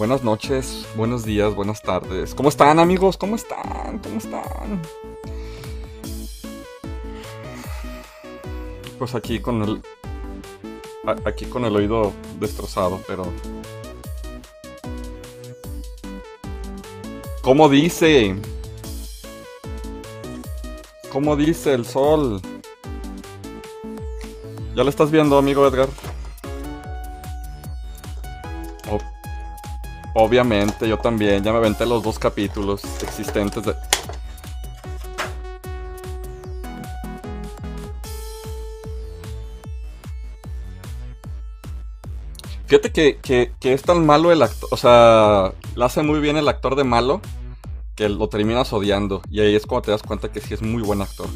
Buenas noches, buenos días, buenas tardes. ¿Cómo están amigos? ¿Cómo están? ¿Cómo están? Pues aquí con el... Aquí con el oído destrozado, pero... ¿Cómo dice? ¿Cómo dice el sol? ¿Ya lo estás viendo, amigo Edgar? Obviamente, yo también. Ya me aventé los dos capítulos existentes de... Fíjate que, es tan malo el actor, o sea, lo hace muy bien el actor de malo que lo terminas odiando. Y ahí es cuando te das cuenta que sí es muy buen actor.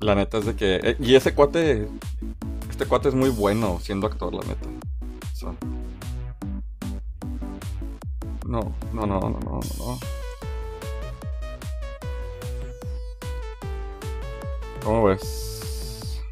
La neta es de que... Eh, y ese cuate... Este cuate es muy bueno siendo actor, la neta. No, no, no, no, no, no. ¿Cómo ves?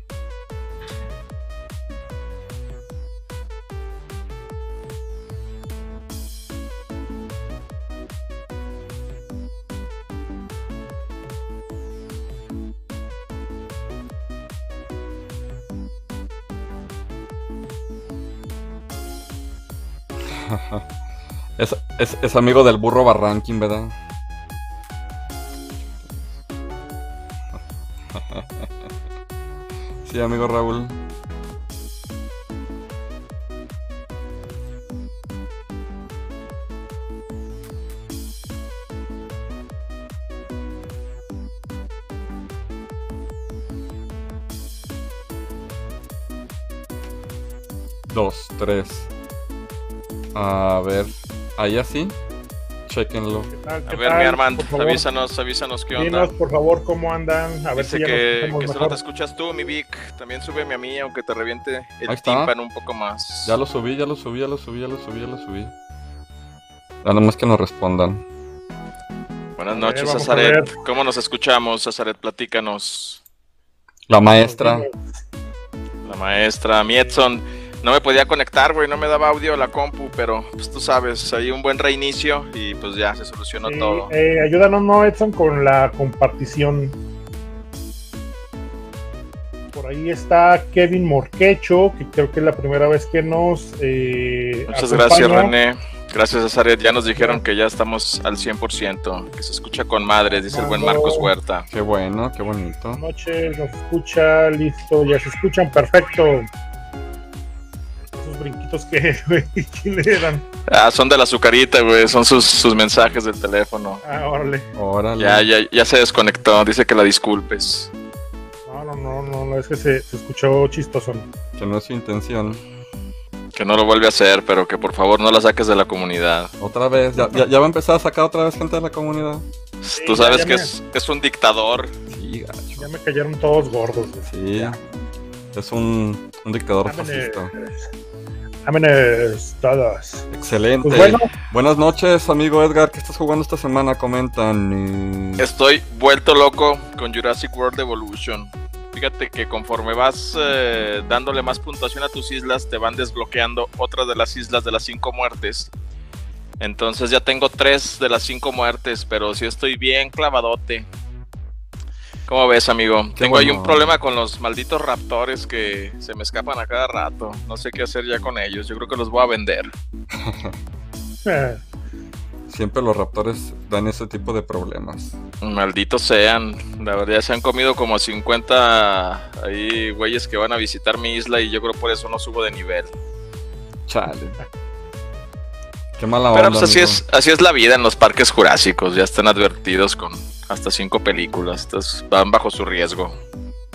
Es, amigo del burro Barranquín, ¿verdad? sí, amigo Raúl. Dos, tres. A ver. Ahí así. Chequenlo. a ver, mi Armand, avísanos, avísanos qué onda. Dinos, por favor, cómo andan. A ver si ya que, que solo te escuchas tú, mi Vic. También súbeme a mí, aunque te reviente el tímpano un poco más. Ya lo subí, ya lo subí, ya lo subí, ya lo subí, ya lo subí. Nada más que nos respondan. Buenas noches, Azaret. ¿Cómo nos escuchamos, Azaret? Platícanos. La maestra. La maestra, mi Edson no me podía conectar, güey, no me daba audio a la compu, pero pues tú sabes, hay un buen reinicio y pues ya se solucionó todo. Eh, ayúdanos, ¿no, Edson, con la compartición? Por ahí está Kevin Morquecho, que creo que es la primera vez que nos... Eh, Muchas gracias, René. Gracias, Azaret. Ya nos dijeron que ya estamos al 100%, que se escucha con madres, dice el buen Marcos Huerta. Qué bueno, qué bonito. Buenas noches, nos escucha, listo, ya se escuchan, perfecto brinquitos que, le dan. Ah, son de la azucarita, güey. Son sus, sus mensajes del teléfono. Ah, órale. Órale. Ya, ya, ya se desconectó. Dice que la disculpes. No, no, no, no, no es que se, se escuchó chistoso. Que no es su intención. Que no lo vuelve a hacer, pero que por favor no la saques de la comunidad. Otra vez, ya, ya, va a empezar a sacar otra vez gente de la comunidad. Tú sabes que es, es, un dictador. Sí, gacho. Ya me cayeron todos gordos. Sí, es un, un dictador fascista. Vámonos todos. Excelente. Pues Buenas noches, amigo Edgar. ¿Qué estás jugando esta semana? Comentan. Estoy vuelto loco con Jurassic World Evolution. Fíjate que conforme vas eh, dándole más puntuación a tus islas, te van desbloqueando otras de las islas de las cinco muertes. Entonces ya tengo tres de las cinco muertes, pero sí estoy bien clavadote. ¿Cómo ves, amigo? Tengo ahí un problema con los malditos raptores que se me escapan a cada rato. No sé qué hacer ya con ellos. Yo creo que los voy a vender. Siempre los raptores dan ese tipo de problemas. Malditos sean. La verdad, se han comido como 50 ahí güeyes que van a visitar mi isla y yo creo por eso no subo de nivel. Chale. Qué mala onda. Pero pues así es, así es la vida en los parques jurásicos. Ya están advertidos con hasta cinco películas. Entonces van bajo su riesgo.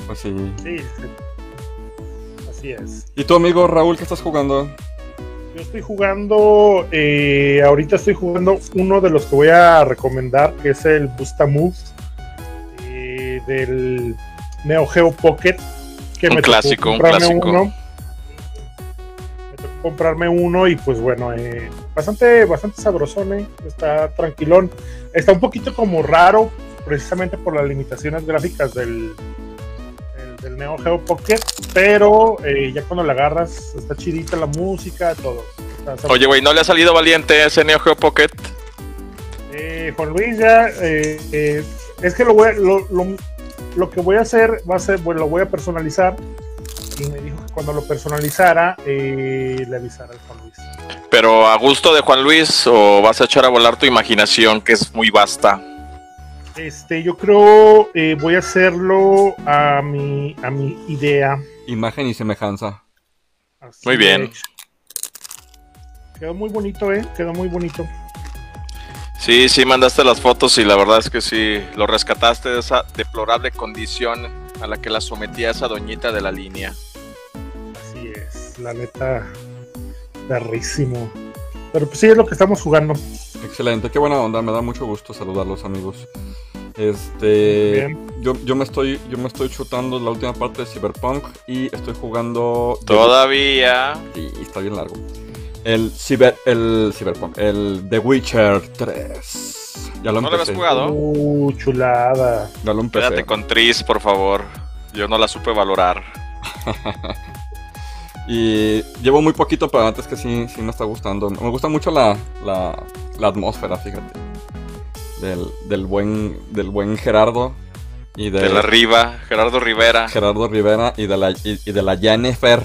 Pues sí. Sí, Así es. ¿Y tu amigo Raúl qué estás jugando? Yo estoy jugando, eh, ahorita estoy jugando uno de los que voy a recomendar, que es el Busta Move eh, del Neo Geo Pocket. Que un clásico, un clásico. Uno. Me tocó comprarme uno y pues bueno, eh, bastante, bastante sabrosón, eh. está tranquilón. Está un poquito como raro, precisamente por las limitaciones gráficas del, del, Neo Geo Pocket, pero eh, ya cuando la agarras está chidita la música, todo. Oye, güey, ¿no le ha salido valiente ese Neo Geo Pocket? Eh, Juan Luis ya, eh, eh, es que lo, voy a, lo, lo, lo, que voy a hacer va a ser, bueno, lo voy a personalizar y me dijo que cuando lo personalizara eh, le avisara al Juan Luis. Pero a gusto de Juan Luis o vas a echar a volar tu imaginación que es muy vasta. Este, yo creo eh, voy a hacerlo a mi, a mi idea. Imagen y semejanza. Así Muy bien. Quedó muy bonito, eh. Quedó muy bonito. Sí, sí, mandaste las fotos y la verdad es que sí, lo rescataste de esa deplorable condición a la que la sometía esa doñita de la línea. La neta, perrísimo. Pero pues sí es lo que estamos jugando. Excelente, qué buena onda, me da mucho gusto saludarlos amigos. Este, Bien. yo, yo me estoy, yo me estoy chutando la última parte de Cyberpunk y estoy jugando. Todavía. Sí, está bien largo. El Cyber, el Cyberpunk, el The Witcher 3. Ya lo ¿No lo habías empecé. jugado? Uh, chulada. Ya lo empecé. Quédate con Tris, por favor. Yo no la supe valorar. Y llevo muy poquito, pero antes que sí, sí me está gustando. Me gusta mucho la, la, la atmósfera, fíjate. Del, del buen, del buen Gerardo y de, De la Riva, Gerardo Rivera. Gerardo Rivera y de la, y, y de la Jennifer.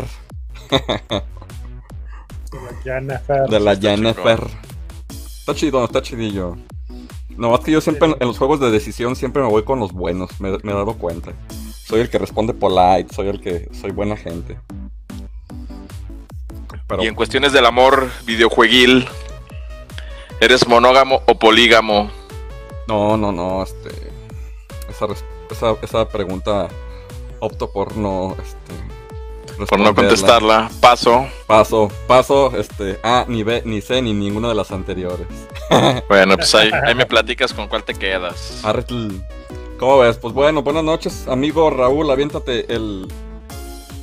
De la Jennifer. De la está Jennifer. Está chido, está chidillo. No, es que yo siempre en, en los juegos de decisión siempre me voy con los buenos, me, me he dado cuenta. Soy el que responde polite, soy el que soy buena gente. Pero Y en cuestiones del amor videojueguil, ¿eres monógamo o polígamo? no, no, no, este esa, res- esa, esa pregunta opto por no este Por no contestarla, paso. Paso, paso, este, A, ni B, ni C, ni ninguna de las anteriores. Bueno, pues ahí, ahí me platicas con cuál te quedas. Arretl. ¿Cómo ves? Pues bueno, buenas noches, amigo Raúl, aviéntate el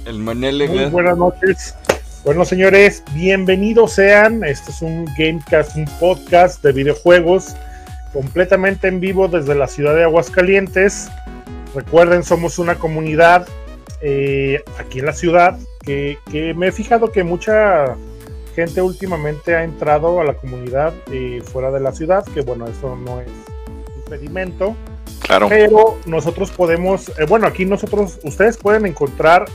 el Manele. Muy buenas noches. Bueno, señores, bienvenidos sean. Este es un Gamecast, un podcast de videojuegos completamente en vivo desde la ciudad de Aguascalientes. Recuerden, somos una comunidad eh, aquí en la ciudad que, que me he fijado que mucha gente últimamente ha entrado a la comunidad eh, fuera de la ciudad, que bueno, eso no es impedimento Claro. pero nosotros podemos, eh, bueno, aquí nosotros, ustedes pueden encontrar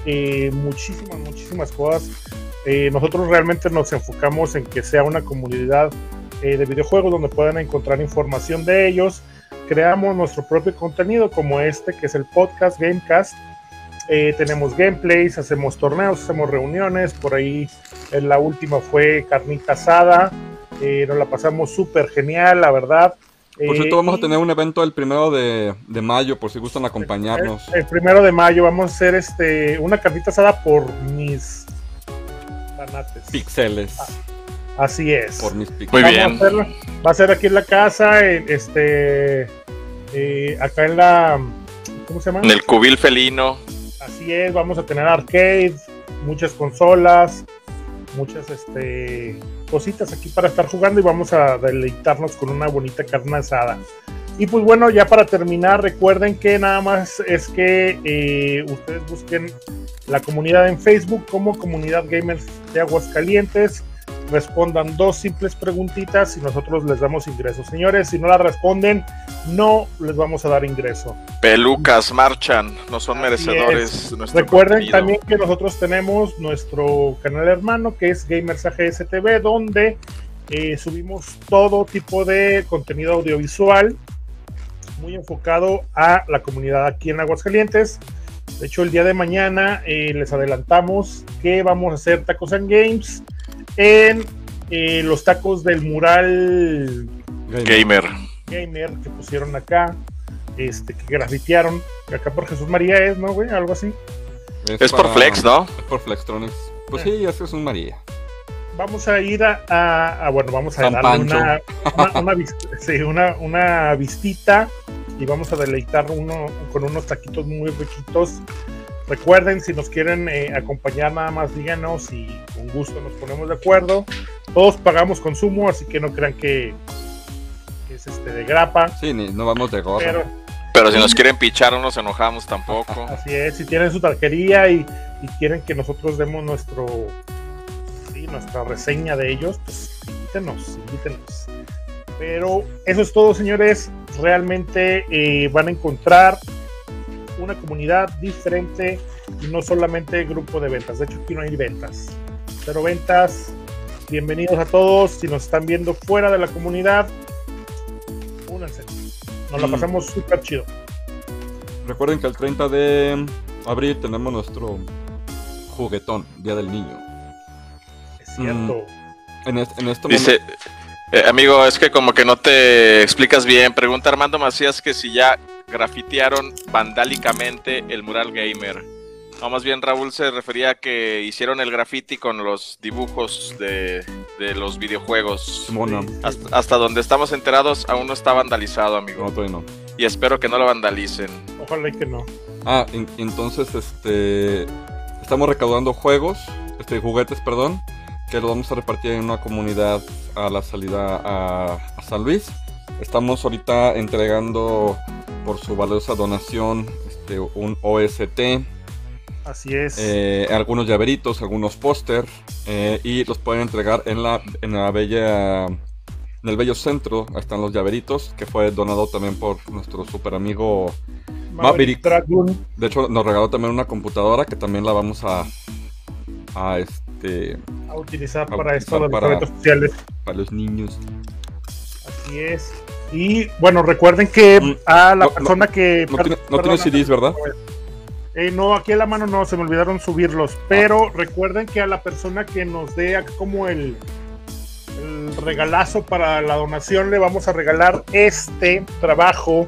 muchísimas, muchísimas cosas. Eh, nosotros realmente nos enfocamos en que sea una comunidad eh, de videojuegos donde puedan encontrar información de ellos. Creamos nuestro propio contenido como este, que es el podcast Gamecast. Eh, tenemos gameplays, hacemos torneos, hacemos reuniones. Por ahí en la última fue carnita asada. Nos la pasamos súper genial, la verdad. Por cierto, vamos a tener un evento el primero de, de mayo, por si gustan acompañarnos. El, el primero de mayo vamos a hacer este una carnita asada por mis fanates. Pixeles. Así es. Por mis pixeles. Muy Vamos bien. a hacerla- va a ser aquí en la casa, en, este, eh, acá en la, ¿cómo se llama? En el cubil felino. Así es, vamos a tener arcade, muchas consolas, muchas este, cositas aquí para estar jugando y vamos a deleitarnos con una bonita carne asada. Y pues bueno, ya para terminar, recuerden que nada más es que eh, ustedes busquen la comunidad en Facebook como Comunidad Gamers de Aguascalientes. Respondan dos simples preguntitas y nosotros les damos ingreso. Señores, si no la responden, no les vamos a dar ingreso. Pelucas marchan, no son Así merecedores Recuerden contenido. también que nosotros tenemos nuestro canal hermano que es Gamers AGS TV, donde eh, subimos todo tipo de contenido audiovisual muy enfocado a la comunidad aquí en Aguascalientes. De hecho, el día de mañana eh, les adelantamos que vamos a hacer tacos and games en eh, los tacos del mural Gamer. gamer que pusieron acá, este, que grafitearon acá por Jesús María es, ¿no, güey? Algo así. Es por para- Flex, ¿no? Es por Flextronics. Pues Eh. sí, ese es un María. Vamos a ir a, a- a- bueno, vamos a San darle una, una, una sí, una- una vistita y vamos a deleitar uno con unos taquitos muy riquitos. Recuerden, si nos quieren eh, acompañar, nada más díganos y con gusto nos ponemos de acuerdo. Todos pagamos consumo, así que no crean que, que es este de grapa. Sí, ni, no vamos de gorra. Pero Pero si nos quieren pichar no nos enojamos tampoco. Así es, si tienen su taquería y, y quieren que nosotros demos nuestro sí, nuestra reseña de ellos, pues invítenos, invítenos. Pero eso es todo, señores. Realmente eh, van a encontrar una comunidad diferente y no solamente grupo de ventas. De hecho, aquí no hay ventas. Cero ventas. Bienvenidos a todos. Si nos están viendo fuera de la comunidad, únanse. Nos la Mm. pasamos súper chido. Recuerden que el 30 de abril tenemos nuestro juguetón, Día del Niño. Es cierto. En, este- en este Dice, eh, amigo, es que como que no te explicas bien. Pregunta Armando Macías que si ya grafitearon vandálicamente el mural gamer. No, más bien Raúl se refería a que hicieron el graffiti con los dibujos de, de los videojuegos. Hasta, hasta donde estamos enterados aún no está vandalizado, amigo. No, todavía no. Y espero que no lo vandalicen. Ojalá y que no. Ah, en- entonces, este. Estamos recaudando juegos, este, juguetes, perdón, que los vamos a repartir en una comunidad a la salida a, a San Luis. Estamos ahorita entregando por su valiosa donación este, un OST, Así es. eh, algunos llaveritos, algunos póster eh, y los pueden entregar en la, en la bella. En el bello centro ahí están los llaveritos, que fue donado también por nuestro super amigo Maverick. Dragon. de hecho, nos regaló también una computadora que también la vamos a, a este a utilizar para esto los para- sociales. para los niños. Así es. Y bueno, recuerden que Mm, a la no, persona que. No tiene, no tiene CDs, ¿verdad? Eh, no, aquí a la mano no, se me olvidaron subirlos. Pero recuerden que a la persona que nos dé como el, el regalazo para la donación le vamos a regalar este trabajo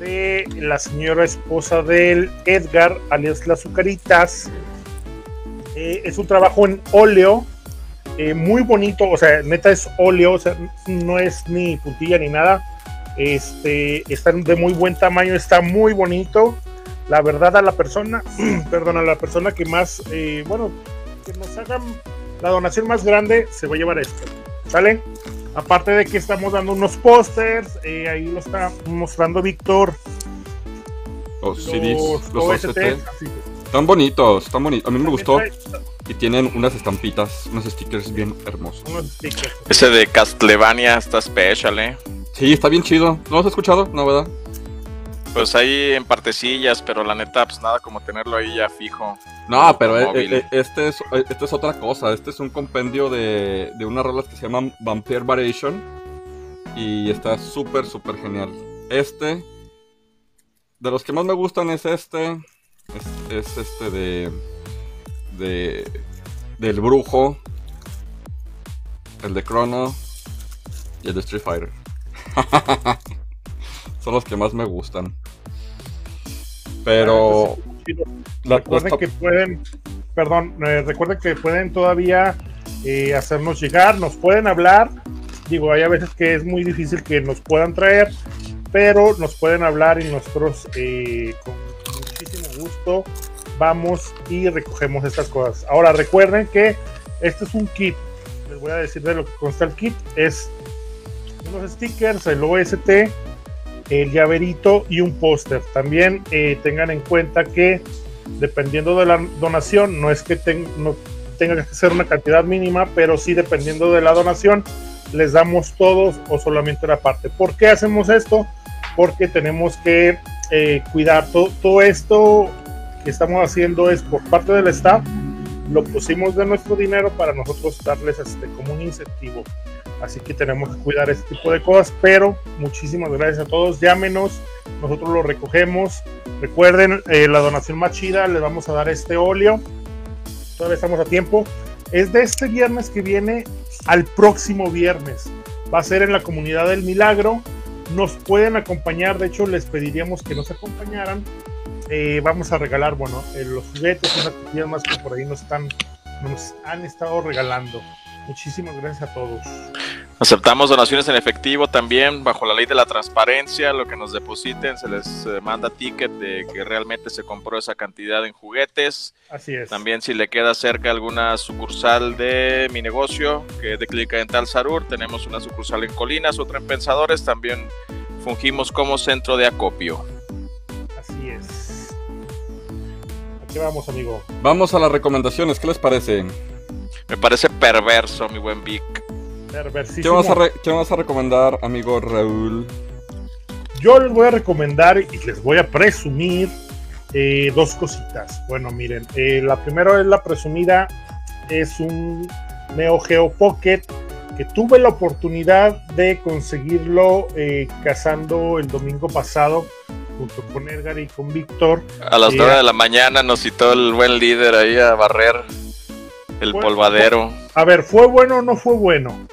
de la señora esposa del Edgar, alias Las Azucaritas. Eh, es un trabajo en óleo, eh, muy bonito, o sea, neta es óleo, o sea, no es ni puntilla ni nada. Este, está de muy buen tamaño, está muy bonito. La verdad a la persona, perdón, a la persona que más, eh, bueno, que nos hagan la donación más grande, se va a llevar esto, ¿sale? Aparte de que estamos dando unos pósters, eh, ahí lo está mostrando Víctor. Los CDs, los OST, OST. así. Están bonitos, están bonitos. A mí me gustó y tienen unas estampitas, unos stickers bien hermosos. Ese de Castlevania está special, ¿eh? Sí, está bien chido. ¿No lo has escuchado? No, ¿verdad? Pues ahí en partecillas, pero la neta, pues nada como tenerlo ahí ya fijo. No, pero eh, Móvil. eh, este, es, eh, este es otra cosa. Este es un compendio de, de unas rolas que se llaman Vampire Variation. Y está súper, súper genial. Este, de los que más me gustan es este. Es, es este de, de. Del Brujo. El de Chrono. Y el de Street Fighter. Son los que más me gustan. Pero. la- Recuerden que pueden, perdón, eh, recuerden que pueden todavía eh, hacernos llegar, nos pueden hablar. Digo, hay a veces que es muy difícil que nos puedan traer, pero nos pueden hablar y nosotros eh, con muchísimo gusto vamos y recogemos estas cosas. Ahora recuerden que este es un kit. Les voy a decir de lo que consta el kit. Es unos stickers, el OST, el llaverito y un póster. También eh, tengan en cuenta que dependiendo de la donación, no es que tenga que ser una cantidad mínima, pero sí dependiendo de la donación, les damos todos o solamente una parte. ¿Por qué hacemos esto? Porque tenemos que eh, cuidar to- todo esto que estamos haciendo es por parte del staff, lo pusimos de nuestro dinero para nosotros darles este, como un incentivo. Así que tenemos que cuidar este tipo de cosas, pero muchísimas gracias a todos. Llámenos, nosotros lo recogemos. Recuerden, eh, la donación más chida, les vamos a dar este óleo. Todavía estamos a tiempo. Es de este viernes que viene al próximo viernes. Va a ser en la comunidad del Milagro. Nos pueden acompañar, de hecho les pediríamos que nos acompañaran. Eh, vamos a regalar, bueno, eh, los juguetes y unas más que por ahí nos, están, nos han estado regalando. Muchísimas gracias a todos. Aceptamos donaciones en efectivo también, bajo la ley de la transparencia. Lo que nos depositen se les eh, manda ticket de que realmente se compró esa cantidad en juguetes. Así es. También si le queda cerca alguna sucursal de mi negocio, que es de Clínica Dental Sarur, tenemos una sucursal en Colinas, otra en Pensadores, también fungimos como centro de acopio. Así es. Aquí vamos, amigo. Vamos a las recomendaciones, ¿qué les parece? Me parece perverso, mi buen Vic. ¿Qué Perversísimo. vas, a re- qué vas a recomendar, amigo Raúl? Yo les voy a recomendar y les voy a presumir eh, dos cositas. Bueno, miren, eh, la primera es la presumida, es un Neo Geo Pocket que tuve la oportunidad de conseguirlo eh, cazando el domingo pasado junto con Edgar y con Víctor. A las Sí, 9 ah. de la mañana nos citó el buen líder ahí a barrer el polvadero. A ver, ¿fue bueno o no fue bueno?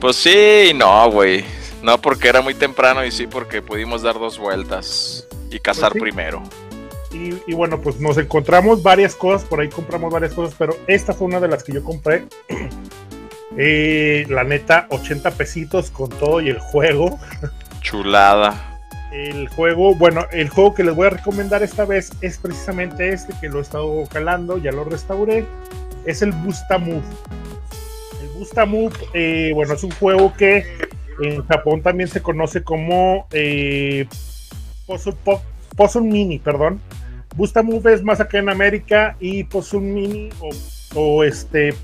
Pues sí no, güey. No porque era muy temprano y sí porque pudimos dar dos vueltas y cazar Pues sí. primero. Y, y bueno, pues nos encontramos varias cosas, por ahí compramos varias cosas, pero esta fue una de las que yo compré. Eh, la neta, 80 pesitos con todo y el juego. Chulada. El juego, bueno, el juego que les voy a recomendar esta vez es precisamente este que lo he estado calando, ya lo restauré. Es el Busta Move. El Busta Move, eh, bueno, es un juego que en Japón también se conoce como eh, Mini, perdón. Busta Move es más acá en América y Puzzle Mini o, este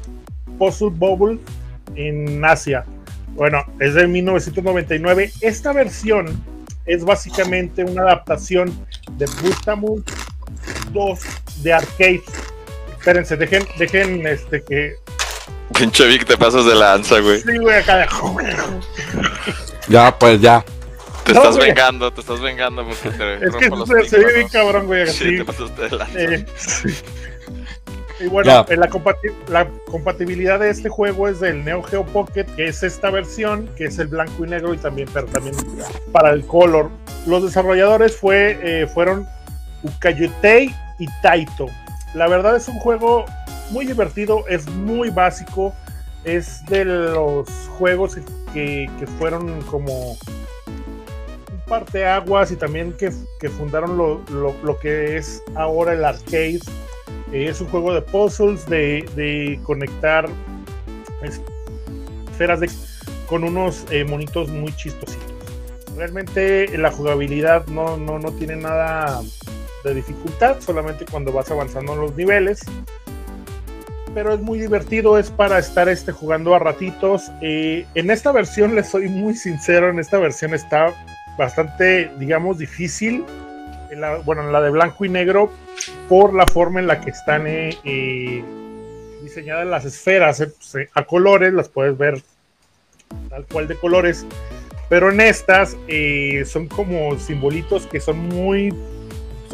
Puzzle Bubble en Asia. Bueno, es de 1999. Esta versión es básicamente una adaptación de Bustamu 2 de arcade. Espérense, dejen, dejen este que. Pinche Vic, te pasas de lanza, güey. Sí, güey, acá de- Ya, pues ya. Te No, estás güey. vengando, te estás vengando porque te Es que rompo los se, se ve bien cabrón, güey. Sí, así. te pasaste de lanza. Eh, sí. Y bueno, eh, la, compati- la compatibilidad de este juego es del Neo Geo Pocket, que es esta versión, que es el blanco y negro y también, pero también para el color. Los desarrolladores fue, eh, fueron Ukayutei y Taito. La verdad es un juego muy divertido, es muy básico, es de los juegos que, que fueron como un parteaguas y también que, que fundaron lo, lo- lo que es ahora el arcade. Eh, es un juego de puzzles, de, de conectar es- esferas de, con unos eh, monitos muy chistositos. Realmente la jugabilidad no, no, no tiene nada de dificultad, solamente cuando vas avanzando en los niveles. Pero es muy divertido, es para estar este, jugando a ratitos. Eh, en esta versión, les soy muy sincero, en esta versión está bastante, digamos, difícil. En la- bueno, en la de blanco y negro, por la forma en la que están eh, eh, diseñadas las esferas eh, pues, eh, a colores, las puedes ver tal cual de colores. Pero en estas eh, son como simbolitos que son muy,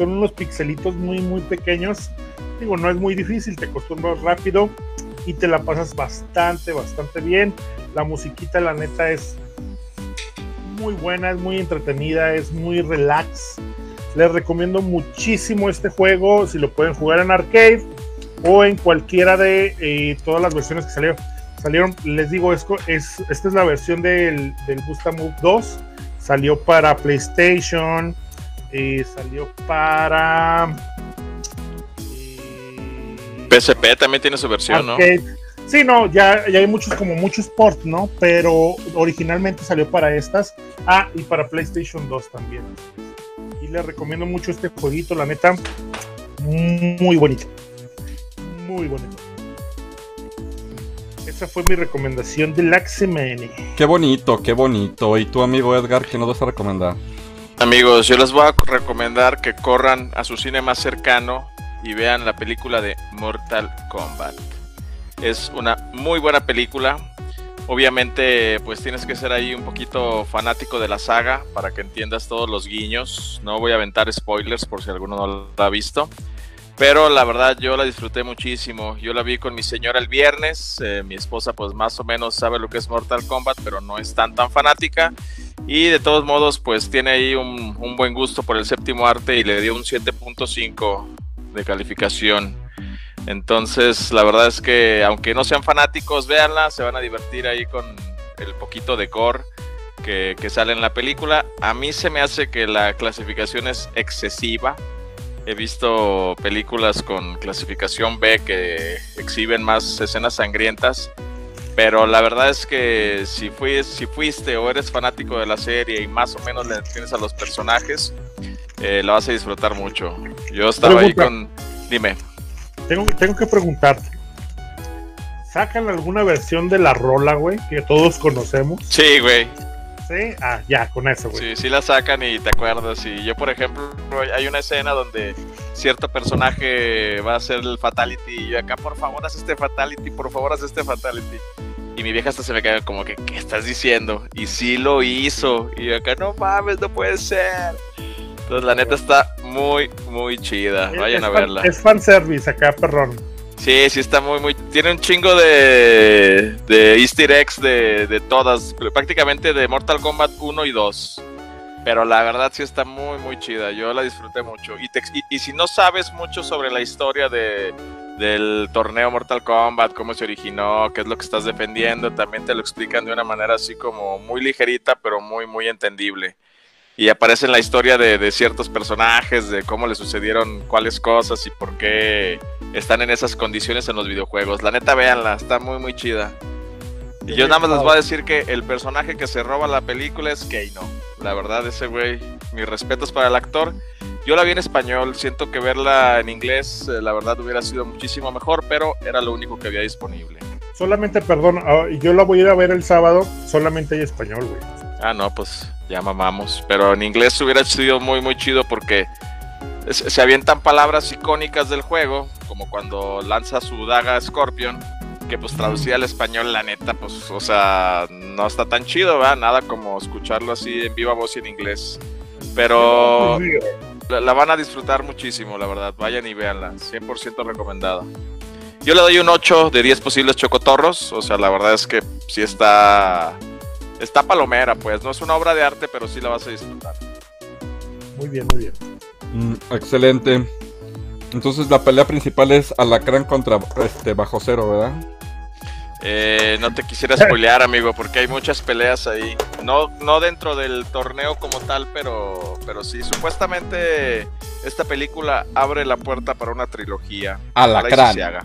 son unos pixelitos muy, muy pequeños. Digo, no es muy difícil, te acostumbras rápido y te la pasas bastante, bastante bien. La musiquita, la neta, es muy buena, es muy entretenida, es muy relax. Les recomiendo muchísimo este juego si lo pueden jugar en arcade o en cualquiera de eh, todas las versiones que salieron. Salieron, les digo, es, es- esta es la versión del, del Busta Move 2. Salió para PlayStation, eh, salió para. eh, PSP también tiene su versión, ¿no? arcade. Sí, no, ya, ya hay muchos, como muchos port, ¿no? Pero originalmente salió para estas. Ah, y para PlayStation 2 también. Y les recomiendo mucho este jueguito, la neta. Muy bonito. Muy bonito. Esa fue mi recomendación de la semana. Qué bonito, qué bonito. ¿Y tu amigo Edgar, qué nos vas a recomendar? Amigos, yo les voy a recomendar que corran a su cine más cercano y vean la película de Mortal Kombat. Es una muy buena película. Obviamente, pues tienes que ser ahí un poquito fanático de la saga para que entiendas todos los guiños. No voy a aventar spoilers por si alguno no la ha visto. Pero la verdad yo la disfruté muchísimo. Yo la vi con mi señora el viernes. eh, mi esposa pues más o menos sabe lo que es Mortal Kombat, pero no es tan tan fanática. Y de todos modos pues tiene ahí un, un buen gusto por el séptimo arte y le dio un 7.5 de calificación. Entonces la verdad es que aunque no sean fanáticos, véanla, se van a divertir ahí con el poquito de gore que, que sale en la película. A mí se me hace que la clasificación es excesiva. He visto películas con clasificación B que exhiben más escenas sangrientas, pero la verdad es que si, fui, si fuiste o eres fanático de la serie y más o menos le entiendes a los personajes, eh, la vas a disfrutar mucho. Yo estaba ahí con... Dime. Tengo, tengo que preguntarte. ¿Sacan alguna versión de la rola, güey? Que todos conocemos. Sí, güey. Sí, ah, ya, con eso, güey. Sí, sí la sacan y te acuerdas. Y yo, por ejemplo, hay una escena donde cierto personaje va a hacer el fatality y yo acá, por favor, haz este fatality, por favor, haz este fatality. Y mi vieja hasta se me cae como que, ¿qué estás diciendo? Y sí lo hizo. Y yo acá, no mames, no puede ser. Entonces, la neta está muy, muy chida. Vayan es a fan- verla. Es fanservice acá, perrón. Sí, sí está muy, muy... Tiene un chingo de, de easter eggs de, de todas, prácticamente de Mortal Kombat 1 y 2. Pero la verdad sí está muy, muy chida. Yo la disfruté mucho. Y, te y, y si no sabes mucho sobre la historia de, del torneo Mortal Kombat, cómo se originó, qué es lo que estás defendiendo, también te lo explican de una manera así como muy ligerita, pero muy, muy entendible. Y aparece la historia de, de ciertos personajes, de cómo le sucedieron cuáles cosas y por qué están en esas condiciones en los videojuegos. La neta, véanla, está muy, muy chida. Y yo nada más les voy a decir que el personaje que se roba la película es Keino. La verdad, ese güey, mis respetos para el actor. Yo la vi en español, siento que verla en inglés, eh, la verdad, hubiera sido muchísimo mejor, pero era lo único que había disponible. Solamente, perdón, ah, yo la voy a ir a ver el sábado, solamente hay español, güey. Ah, no, pues ya mamamos. Pero en inglés hubiera sido muy, muy chido porque es- se avientan palabras icónicas del juego, como cuando lanza su daga Scorpion, que pues traducida al español, la neta, pues, o sea, no está tan chido, ¿verdad? Nada como escucharlo así en viva voz y en inglés. Pero la, van a disfrutar muchísimo, la verdad. Vayan y véanla, 100% recomendada. Yo le doy un 8 de 10 posibles chocotorros, o sea, la verdad es que sí está... Está palomera, pues. No es una obra de arte, pero sí la vas a disfrutar. Muy bien, muy bien. Mm, excelente. Entonces la pelea principal es Alacrán contra este Bajo Cero, ¿verdad? Eh, no te quisiera spoilear, amigo, porque hay muchas peleas ahí. No, no dentro del torneo como tal, pero, pero sí. Supuestamente esta película abre la puerta para una trilogía. Alacrán. se haga.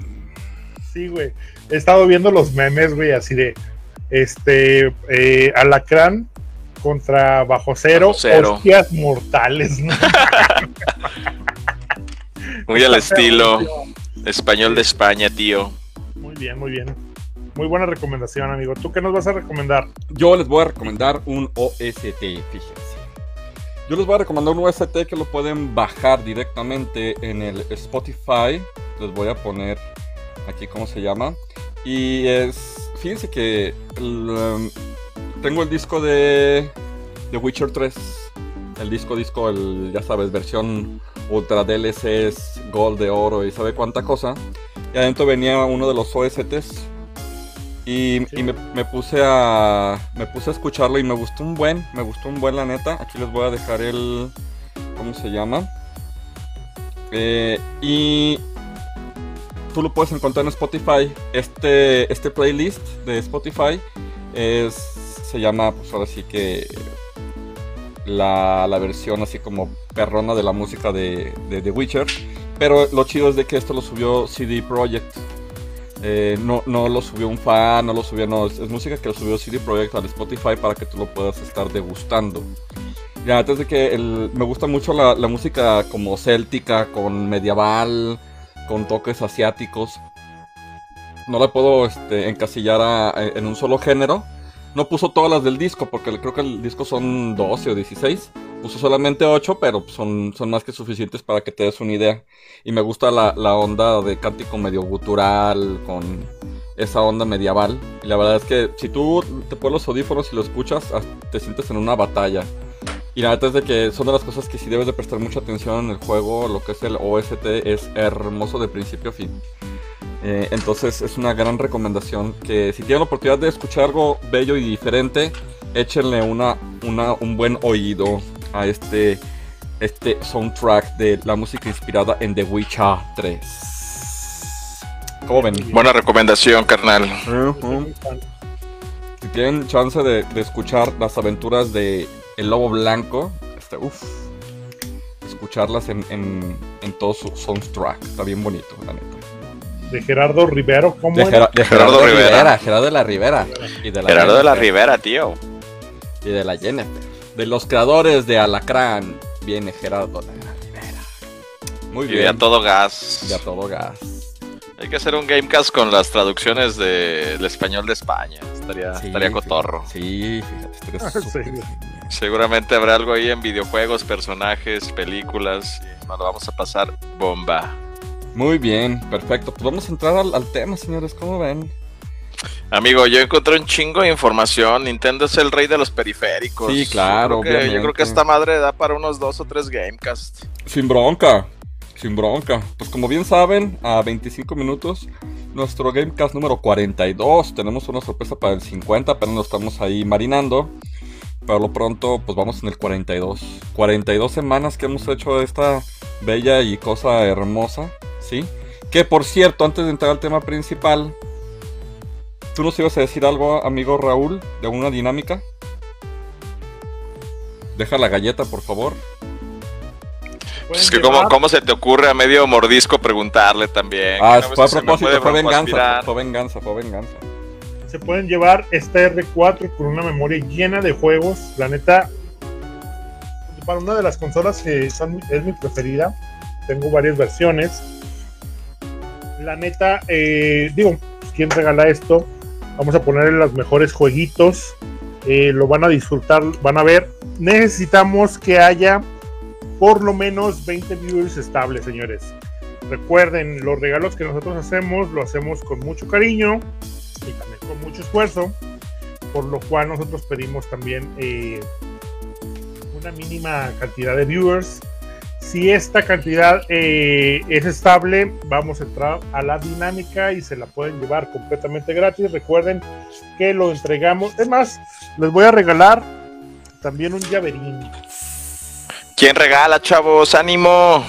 Sí, güey. He estado viendo los memes, güey, así de este eh, Alacrán contra Bajo Cero, Bajo Cero. hostias mortales, ¿no? Muy al estilo español de España, tío. Muy bien, muy bien. Muy buena recomendación, amigo. ¿Tú qué nos vas a recomendar? Yo les voy a recomendar un OST, fíjense. Yo les voy a recomendar un OST que lo pueden bajar directamente en el Spotify. Les voy a poner aquí cómo se llama. Y es, fíjense que um, tengo el disco de The Witcher 3. El disco, disco, el, ya sabes, versión Ultra DLCs, Gold de oro y sabe cuánta cosa. Y adentro venía uno de los OSTs. Y, Sí. y me, me puse a me puse a escucharlo y me gustó un buen, me gustó un buen la neta. Aquí les voy a dejar el ¿cómo se llama? Eh, y tú lo puedes encontrar en Spotify. Este este playlist de Spotify es se llama pues ahora sí que la, la versión así como perrona de la música de, de The Witcher. Pero lo chido es de que esto lo subió CD Projekt. Eh, no, no lo subió un fan, no lo subió, no, es, música que lo subió CD Projekt al Spotify para que tú lo puedas estar degustando. Ya, antes de que me gusta mucho la, la música como céltica, con medieval, con toques asiáticos. No la puedo este, encasillar en un solo género. No puso todas las del disco, porque creo que el disco son 12 o 16. Puso solamente 8, pero son, más que suficientes para que te des una idea. Y me gusta la, onda de cántico medio gutural, con esa onda medieval. Y la verdad es que si tú te pones los audífonos y lo escuchas, te sientes en una batalla. Y la verdad es de que son de las cosas que sí debes de prestar mucha atención en el juego. Lo que es el OST es hermoso de principio a fin. Eh, entonces es una gran recomendación que si tienen la oportunidad de escuchar algo bello y diferente, échenle una, una, un buen oído a este, este soundtrack de la música inspirada en The Witcher 3. ¿Cómo ven? Buena recomendación, carnal. Si tienen chance de, de escuchar las aventuras de El Lobo Blanco, este, uff, escucharlas en, en, en todo su soundtrack, está bien bonito, la neta. De Gerardo Rivero, ¿cómo De, era? Gera- de Gerardo Gerardo, Rivera. Rivera. Gerardo de la Rivera. Y de la Gerardo de la. Rivera, tío. Y de la Jennifer. De los creadores de Alacrán viene Gerardo de la Rivera. Muy Y a bien. todo gas. Y a todo gas. Hay que hacer un Gamecast con las traducciones del español de España. Estaría, Sí, estaría cotorro. Sí, fíjate, estaría Sí. Seguramente habrá algo ahí en videojuegos, personajes, películas. Y nos lo vamos a pasar bomba. Muy bien, perfecto. Pues vamos a entrar al, al tema, señores. ¿Cómo ven? Amigo, yo encontré un chingo de información. Nintendo es el rey de los periféricos. Sí, claro, Yo creo que, yo creo que esta madre da para unos dos o tres Gamecast. Sin bronca, sin bronca. Pues como bien saben, a 25 minutos, nuestro Gamecast número 42. Tenemos una sorpresa para el 50, apenas lo estamos ahí marinando. Pero lo pronto, pues vamos en el 42. 42 semanas que hemos hecho esta bella y cosa hermosa, ¿sí? Que por cierto, antes de entrar al tema principal, ¿tú nos ibas a decir algo, amigo Raúl, de una dinámica? Deja la galleta, por favor. Es que, ¿cómo, ¿cómo se te ocurre a medio mordisco preguntarle también? Ah, fue a propósito, fue venganza, fue venganza, fue venganza. Se pueden llevar esta R4 con una memoria llena de juegos. La neta, para una de las consolas que son, es mi preferida. Tengo varias versiones. La neta, eh, digo, ¿quién regala esto? Vamos a ponerle los mejores jueguitos. eh, lo van a disfrutar, van a ver. Necesitamos que haya por lo menos 20 viewers estables, señores. Recuerden, los regalos que nosotros hacemos, lo hacemos con mucho cariño y también con mucho esfuerzo, por lo cual nosotros pedimos también eh, una mínima cantidad de viewers. Si esta cantidad eh, es estable, vamos a entrar a la dinámica y se la pueden llevar completamente gratis. Recuerden que lo entregamos. Es más, les voy a regalar también un llaverín. ¿Quién regala, chavos? ¡Ánimo!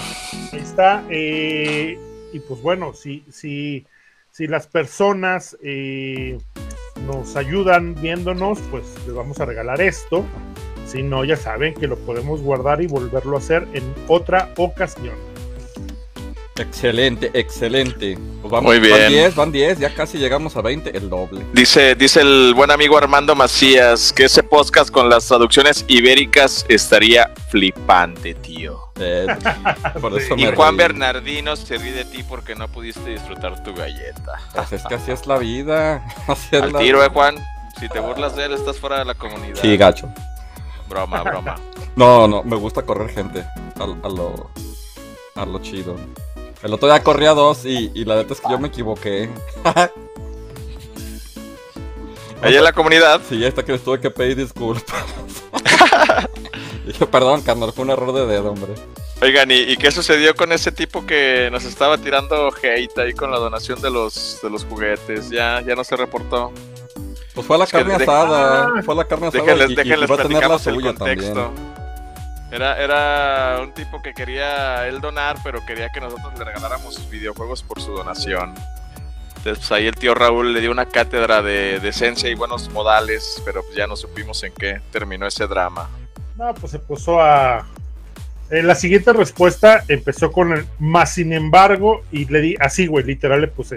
Ahí está. eh, y pues bueno, si, si, si las personas eh, nos ayudan viéndonos, pues les vamos a regalar esto. Si no, ya saben que lo podemos guardar y volverlo a hacer en otra ocasión. Excelente, excelente. Pues vamos, Muy Van bien. 10, van 10, ya casi llegamos a 20, el doble. Dice, dice el buen amigo Armando Macías que ese podcast con las traducciones ibéricas estaría flipante, tío. Eh, por eso Sí. Y Juan reí. Bernardino se ríe de ti porque no pudiste disfrutar tu galleta. Pues es que así es la vida. Así es Al la tiro, vida. eh, Juan. Si te burlas de él, estás fuera de la comunidad. Sí, gacho. Broma, broma. No, no, me gusta correr gente. A, a lo. A lo chido. El otro día corrí a dos y, y la neta es que yo me equivoqué. Ahí en la comunidad. Sí, hasta que les tuve que pedir disculpas. Dije, perdón, carnal, fue un error de dedo, hombre. Oigan, ¿y, y qué sucedió con ese tipo que nos estaba tirando hate ahí con la donación de los, de los juguetes? Ya, ya no se reportó. Pues fue a la Es carne de- asada. Ah, Fue a la carne asada. Déjenles, y- y, déjenles va a tener la el suya contexto. también. Era, era un tipo que quería él donar, pero quería que nosotros le regaláramos videojuegos por su donación. Entonces, pues, ahí el tío Raúl le dio una cátedra de decencia y buenos modales, pero pues, ya no supimos en qué terminó ese drama. No, pues se puso a. En la siguiente respuesta empezó con el más sin embargo y le di así, güey, literal le puse.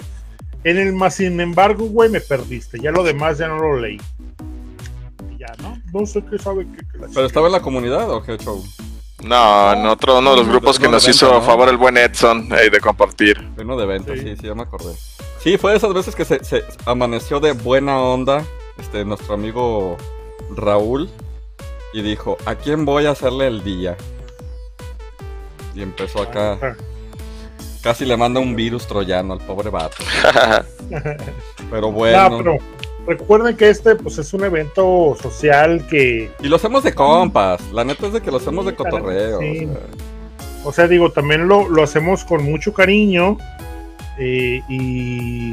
En el más sin embargo, güey, me perdiste. Ya lo demás ya no lo leí. Ya, ¿no? No sé qué sabe qué. qué la ¿Pero estaba en la comunidad o qué show? No, en otro uno de los grupos que nos venta, hizo ¿no? favor el buen Edson eh, de compartir. Uno de ventas, Sí. sí. sí, ya me acordé. Sí, fue de esas veces que se, se amaneció de buena onda este, nuestro amigo Raúl y dijo, ¿a quién voy a hacerle el día? Y empezó acá, casi le manda un virus troyano al pobre vato. Pero bueno. No, pero recuerden que este pues es un evento social que, Y lo hacemos de compas, la neta es de que lo hacemos de Sí, cotorreo. sí. o sea. o sea, digo, también lo, lo hacemos con mucho cariño eh, y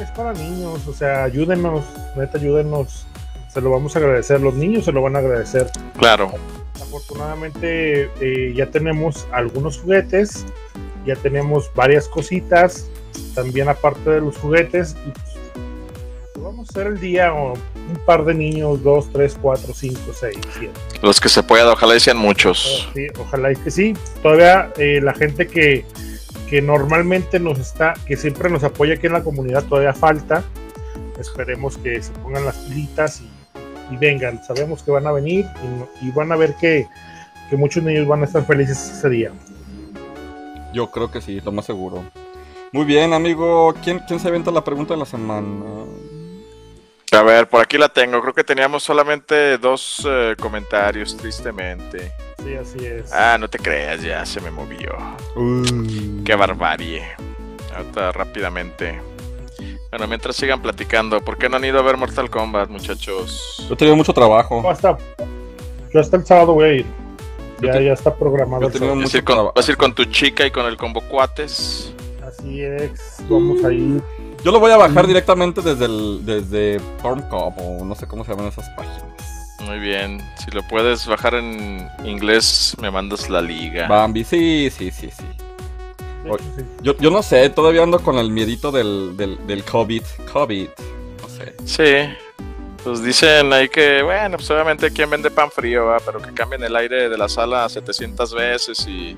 es para niños, o sea, ayúdenos, neta, ayúdenos, se lo vamos a agradecer, los niños se lo van a agradecer. Claro. Afortunadamente eh, ya tenemos algunos juguetes, ya tenemos varias cositas, también aparte de los juguetes. y, pues, vamos a hacer el día o un par de niños, dos, tres, cuatro, cinco, seis, siete. Los que se puedan, ojalá y sean muchos. Sí, ojalá y que sí. Todavía eh, la gente que, que normalmente nos está, que siempre nos apoya aquí en la comunidad, todavía falta. Esperemos que se pongan las pilitas y, y vengan. Sabemos que van a venir y van a ver que, que muchos niños van a estar felices ese día. Yo creo que sí, lo más seguro. Muy bien, amigo. ¿Quién, quién se avienta la pregunta de la semana? A ver, por aquí la tengo. Creo que teníamos solamente dos eh, comentarios, tristemente. Sí, así es. Ah, no te creas, ya se me movió. Qué barbarie. Ahorita rápidamente. Bueno, mientras sigan platicando, ¿por qué no han ido a ver Mortal Kombat, muchachos? Yo he tenido mucho trabajo. Yo hasta, yo hasta el sábado voy a ir. Ya, te- ya está programado. yo el. ¿Vas a, ir con, vas a ir con tu chica y con el combo cuates? Así es. Vamos a ir. Yo lo voy a bajar directamente desde el, desde Pornhub o no sé cómo se llaman esas páginas. Muy bien. Si lo puedes bajar en inglés, me mandas la liga. Bambi, sí, sí, sí, sí. Yo, yo no sé, todavía ando con el miedito del, del, del COVID. COVID. No sé. Sí. Pues dicen ahí que, bueno, pues obviamente quien vende pan frío, ¿va? pero que cambien el aire de la sala 700 veces y,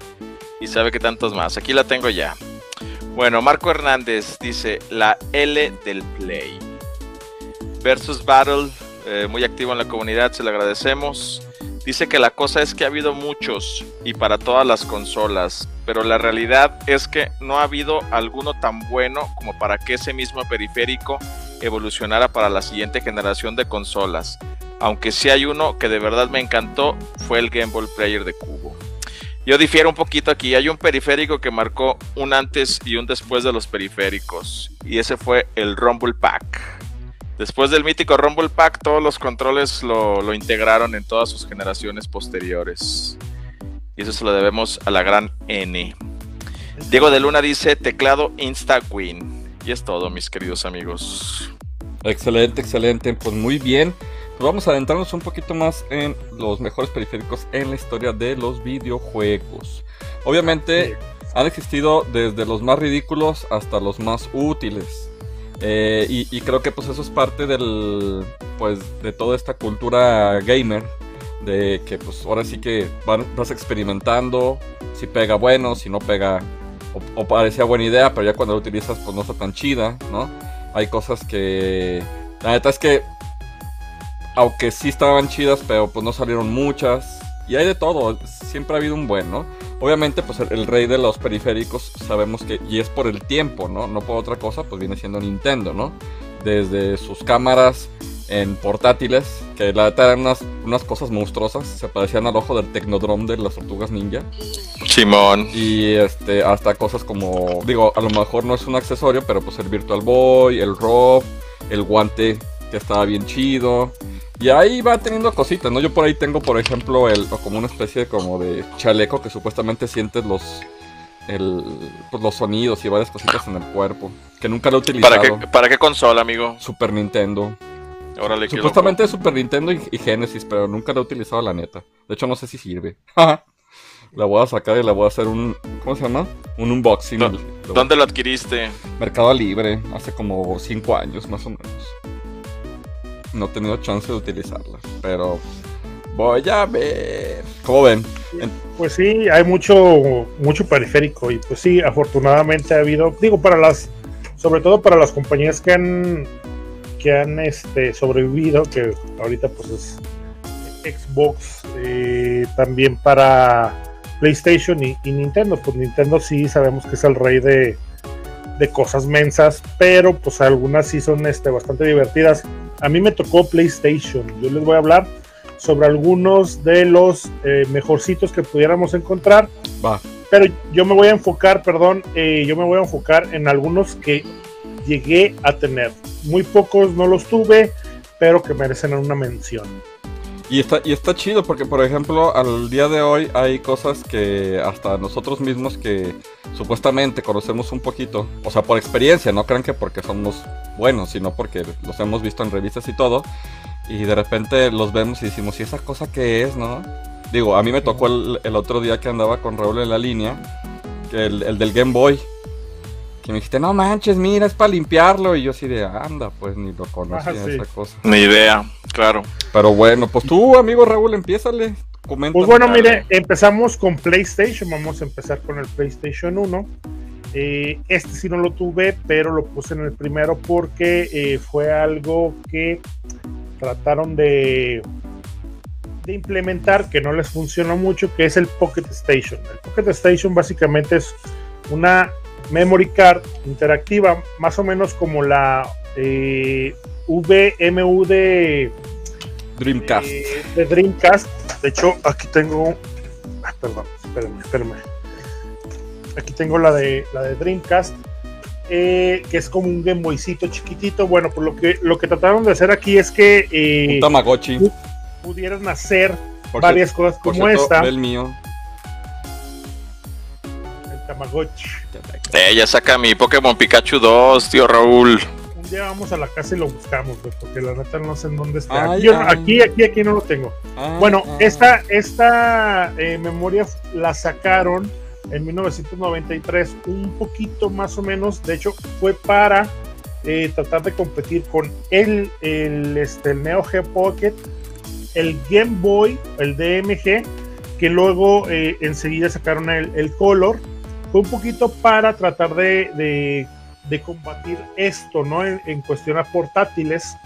y sabe que tantos más. Aquí la tengo ya. Bueno, Marco Hernández dice la L del Play. Versus Battle, eh, muy activo en la comunidad, se le agradecemos. Dice que la cosa es que ha habido muchos y para todas las consolas, pero la realidad es que no ha habido alguno tan bueno como para que ese mismo periférico evolucionara para la siguiente generación de consolas. Aunque sí hay uno que de verdad me encantó, fue el Game Boy Player de Cubo. Yo difiero un poquito aquí, hay un periférico que marcó un antes y un después de los periféricos, y ese fue el Rumble Pack. Después del mítico Rumble Pack, todos los controles lo, lo integraron en todas sus generaciones posteriores. Y eso se lo debemos a la gran N. Diego de Luna dice teclado InstaWin. Y es todo, mis queridos amigos. Excelente, excelente. Pues muy bien. Pues vamos a adentrarnos un poquito más en los mejores periféricos en la historia de los videojuegos. Obviamente han existido desde los más ridículos hasta los más útiles. Eh, y, y creo que pues eso es parte del pues de toda esta cultura gamer de que pues ahora sí que van- vas experimentando si pega bueno si no pega o, o parecía buena idea pero ya cuando lo utilizas pues no está tan chida no hay cosas que la neta es que aunque sí estaban chidas pero pues no salieron muchas y hay de todo siempre ha habido un buen no Obviamente, pues el, el rey de los periféricos sabemos que, y es por el tiempo, ¿no? No por otra cosa, pues viene siendo Nintendo, ¿no? Desde sus cámaras en portátiles, que la neta eran unas, unas cosas monstruosas, se parecían al ojo del Technodrome de las tortugas ninja. Simón. Y este, hasta cosas como, digo, a lo mejor no es un accesorio, pero pues el Virtual Boy, el ROV, el guante que estaba bien chido. Y ahí va teniendo cositas, ¿no? Yo por ahí tengo, por ejemplo, el, o como una especie como de chaleco que supuestamente sientes los, el, pues, los sonidos y varias cositas en el cuerpo. Que nunca lo he utilizado. ¿Para qué, ¿Para qué consola, amigo? Super Nintendo. Órale, Supuestamente Super Nintendo y, y Genesis, pero nunca lo he utilizado la neta. De hecho, no sé si sirve. la voy a sacar y la voy a hacer un. ¿Cómo se llama? Un unboxing. ¿Dó- Lo- loco. ¿Dónde lo adquiriste? Mercado Libre, hace como 5 años más o menos. No he tenido chance de utilizarla, pero voy a ver. ¿Cómo ven? En- Pues sí, hay mucho, mucho periférico y pues sí, afortunadamente ha habido, digo, para las, sobre todo para las compañías que han, que han este, sobrevivido, que ahorita pues es Xbox, eh, también para PlayStation y, y Nintendo, pues Nintendo sí sabemos que es el rey de, de cosas mensas, pero pues algunas sí son este, bastante divertidas. A mí me tocó PlayStation, yo les voy a hablar sobre algunos de los eh, mejorcitos que pudiéramos encontrar. Va. Pero yo me voy a enfocar, perdón, eh, yo me voy a enfocar en algunos que llegué a tener. Muy pocos no los tuve, pero que merecen una mención. Y está, y está chido porque, por ejemplo, al día de hoy hay cosas que hasta nosotros mismos que supuestamente conocemos un poquito, o sea, por experiencia, no crean que porque somos buenos, sino porque los hemos visto en revistas y todo, y de repente los vemos y decimos, ¿y esa cosa qué es, no? Digo, a mí me tocó el, el otro día que andaba con Raúl en la línea, el del Game Boy, que me dijiste, no manches, mira, es para limpiarlo, y yo así de, anda, pues ni lo conocía Ah, sí. esa cosa. Ni idea, claro. Pero bueno, pues tú, amigo Raúl, empiézale. Comenta. Pues bueno, mire, empezamos con PlayStation. Vamos a empezar con el PlayStation 1. Eh, este sí no lo tuve, pero lo puse en el primero porque eh, fue algo que trataron de, de implementar que no les funcionó mucho, que es el Pocket Station. El Pocket Station básicamente es una memory card interactiva, más o menos como la eh, VMU de Dreamcast. eh, de Dreamcast. De hecho, aquí tengo. ah, perdón, espérame, espérame. Aquí tengo la de la de Dreamcast. eh, que es como un Game Boycito chiquitito. Bueno, pues lo que, lo que trataron de hacer aquí es que eh, Un Tamagotchi. pudieran hacer Por varias cosas cier- por como cierto, esta. el mío. Tamagotchi. Eh, ya saca mi Pokémon Pikachu 2, tío Raúl. Un día vamos a la casa y lo buscamos, güey, porque la neta no sé en dónde está. Ay, Yo ay. aquí, aquí, aquí no lo tengo. Ah, Bueno, ah. esta, esta eh, memoria la sacaron en 1993, un poquito más o menos. De hecho, fue para eh, tratar de competir con el, el, este, el Neo Geo Pocket, el Game Boy, el DMG, que luego eh, enseguida sacaron el, el Color. Fue un poquito para tratar de, de- de combatir esto, ¿no? En, en cuestión a portátiles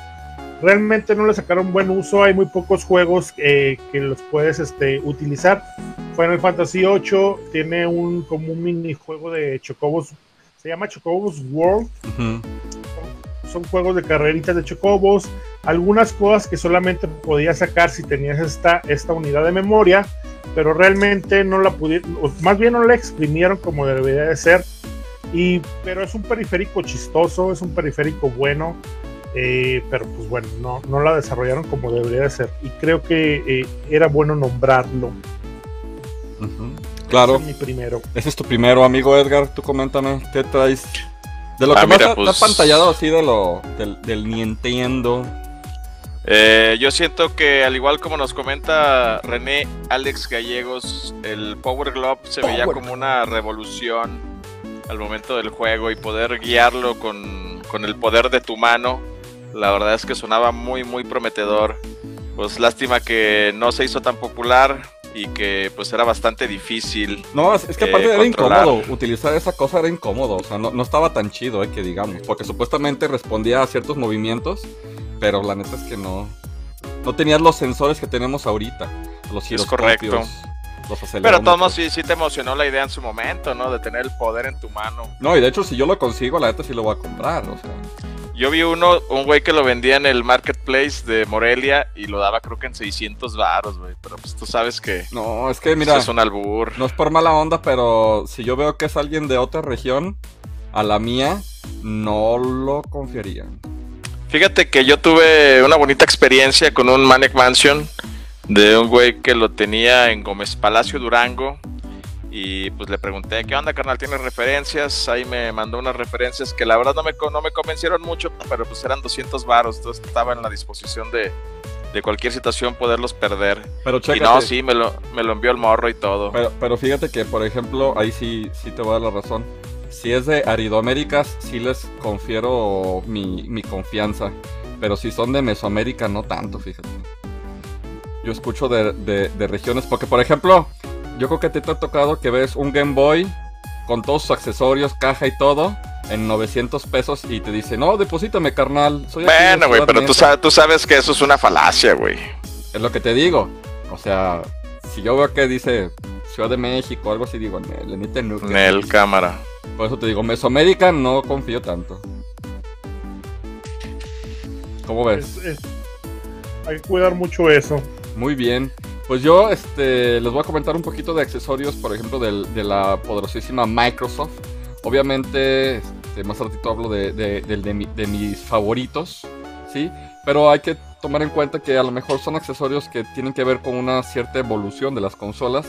realmente no le sacaron buen uso. Hay muy pocos juegos eh, que los puedes este, utilizar. Final Fantasy VIII tiene un como un minijuego de Chocobos. Se llama Chocobos World. Ujú. Son juegos de carreritas de Chocobos. Algunas cosas que solamente podías sacar si tenías esta, esta unidad de memoria. Pero realmente no la pudieron, más bien no la exprimieron como debería de ser. Y, pero es un periférico chistoso, es un periférico bueno. Eh, pero pues bueno, no, no la desarrollaron como debería de ser. Y creo que eh, era bueno nombrarlo. Ujú. Claro, Ese es mi primero. ese es tu primero, amigo Edgar. Tú coméntame, ¿qué traes? De lo Ah, que más mira, ha- pues- pantallado así de lo, del, del Nintendo. Eh, yo siento que al igual como nos comenta René Alex Gallegos, el Power Glove se veía como una revolución al momento del juego y poder guiarlo con, con el poder de tu mano, la verdad es que sonaba muy muy prometedor. Pues lástima que no se hizo tan popular y que pues era bastante difícil. No, es, que Eh, aparte era controlar. incómodo. Utilizar esa cosa era incómodo. O sea, no, no estaba tan chido, eh, que digamos. Porque supuestamente respondía a ciertos movimientos. Pero la neta es que no. No tenías los sensores que tenemos ahorita. Los Es giroscopios. correcto. Los Pero modos sí, sí te emocionó la idea en su momento, ¿no? De tener el poder en tu mano. No, y de hecho, si yo lo consigo, la neta sí lo voy a comprar. O sea. Yo vi uno, un güey que lo vendía en el marketplace de Morelia y lo daba creo que en 600 varos, güey. Pero pues tú sabes que No, es que mira, mira. es un albur. No es por mala onda, pero si yo veo que es alguien de otra región, a la mía, no lo confiaría. Fíjate que yo tuve una bonita experiencia con un Manic Mansion de un güey que lo tenía en Gómez Palacio Durango. Y pues le pregunté, ¿qué onda, carnal? ¿Tienes referencias? Ahí me mandó unas referencias que la verdad no me, no me convencieron mucho, pero pues eran 200 varos. Entonces estaba en la disposición de, de cualquier situación poderlos perder. Pero Y no, sí, me lo, me lo envió el morro y todo. Pero, pero fíjate que, por ejemplo, ahí sí, sí te voy a dar la razón. Si es de Aridoaméricas, sí les confiero mi, mi confianza. Pero si son de Mesoamérica, no tanto, fíjate. Yo escucho de, de- de regiones, porque por ejemplo, yo creo que te ha tocado que ves un Game Boy con todos sus accesorios, caja y todo, en 900 pesos y te dice, no, deposítame, carnal. Soy Bueno, güey, pero tú Neza". sabes, tú sabes que eso es una falacia, güey. Es lo que te digo. O sea, si yo veo que dice Ciudad de México algo así, digo, "Nel, no, que- Nel, cámara. Por eso te digo, Mesoamérica no confío tanto. ¿Cómo ves? Es- es- hay que cuidar mucho eso. Muy bien. Pues yo este, les voy a comentar un poquito de accesorios, por ejemplo, del- de la poderosísima Microsoft. Obviamente, este, más ratito hablo de, de- del de mi- de mis favoritos, ¿sí? Pero hay que tomar en cuenta que a lo mejor son accesorios que tienen que ver con una cierta evolución de las consolas.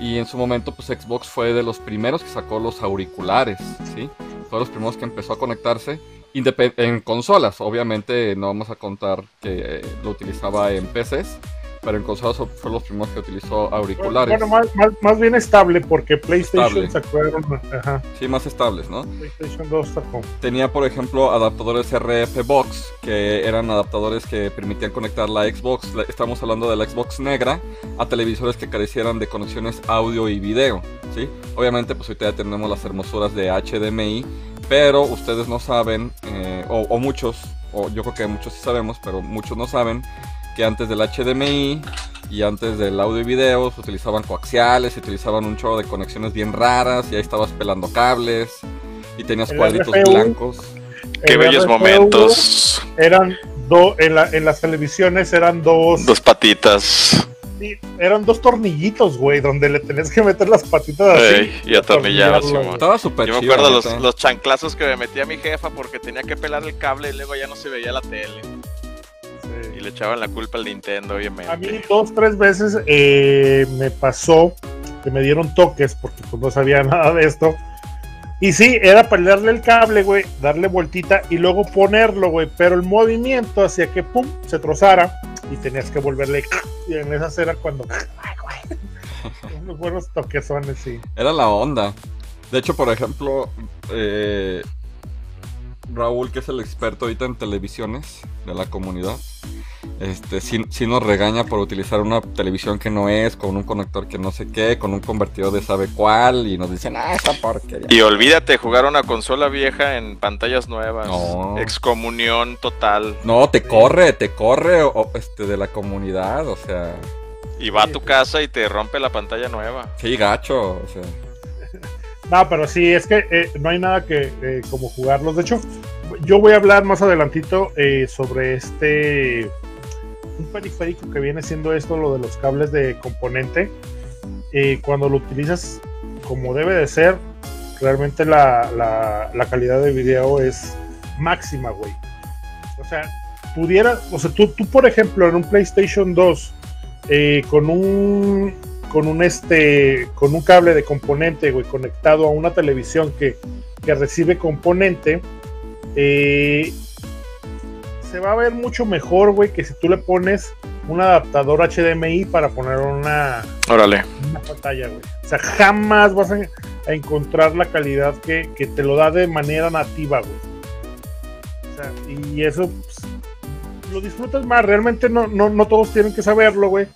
Y en su momento, pues Xbox fue de los primeros que sacó los auriculares, ¿sí? Fue de los primeros que empezó a conectarse en consolas. Obviamente no vamos a contar que eh, lo utilizaba en PCs, pero en consolas fue los primeros que utilizó auriculares. Bueno, más, más, más bien estable, porque PlayStation Estable. sacaron. Ajá, Sí, más estables, ¿no? PlayStation 2 sacó. Tenía, por ejemplo, adaptadores RF Box, que eran adaptadores que permitían conectar la Xbox, la- estamos hablando de la Xbox negra, a televisores que carecieran de conexiones audio y video, ¿sí? Obviamente, pues ahorita ya tenemos las hermosuras de HDMI, pero ustedes no saben, eh, o, o muchos, o yo creo que muchos sí sabemos, pero muchos no saben, que antes del HDMI y antes del audio y video se utilizaban coaxiales, se utilizaban un chorro de conexiones bien raras y ahí estabas pelando cables. Y tenías El cuadritos RFU. blancos. Qué El bellos RFU momentos. Eran dos, en, la- en las televisiones eran dos, Dos patitas. eran dos tornillitos, güey, donde le tenías que meter las patitas así. Ey, y atornillabas. Estaba súper Yo me acuerdo los, los chanclazos que me metía mi jefa porque tenía que pelar el cable y luego ya no se veía la tele. Sí. Y le echaban la culpa al Nintendo, A mí obviamente. dos, tres veces eh, me pasó que me dieron toques porque pues no sabía nada de esto. Y sí, era pelearle el cable, güey, darle vueltita y luego ponerlo, güey. Pero el movimiento hacía que, pum, se trozara y tenías que volverle. Y en esas era cuando... Ay, güey. Unos buenos toquesones, sí. Era la onda. De hecho, por ejemplo, eh, Raúl, que es el experto ahorita en televisiones de la comunidad, este, sí, sí nos regaña por utilizar una televisión que no es, con un conector que no sé qué, con un convertidor de sabe cuál, y nos dicen, ah, esa porquería. Y olvídate jugar una consola vieja en pantallas nuevas. No. Excomunión total. No, te corre, te corre o- este, de la comunidad, o sea, Y va a tu casa y te rompe la pantalla nueva. sí, gacho, o sea. No, pero sí, es que eh, no hay nada que eh, como jugarlos. De hecho, yo voy a hablar más adelantito eh, sobre este un periférico que viene siendo esto, lo de los cables de componente. Cuando lo utilizas como debe de ser, realmente la, la- calidad de video es máxima, güey. O sea, pudiera, o sea, tú, tú por ejemplo en un PlayStation 2 eh, con un con un este con un cable de componente güey conectado a una televisión que, que recibe componente eh, se va a ver mucho mejor güey que si tú le pones un adaptador HDMI para poner una, Órale. una pantalla güey. O sea jamás vas a, a encontrar la calidad que, que te lo da de manera nativa güey. O sea, y eso pues, lo disfrutas más. Realmente no, no, no todos tienen que saberlo güey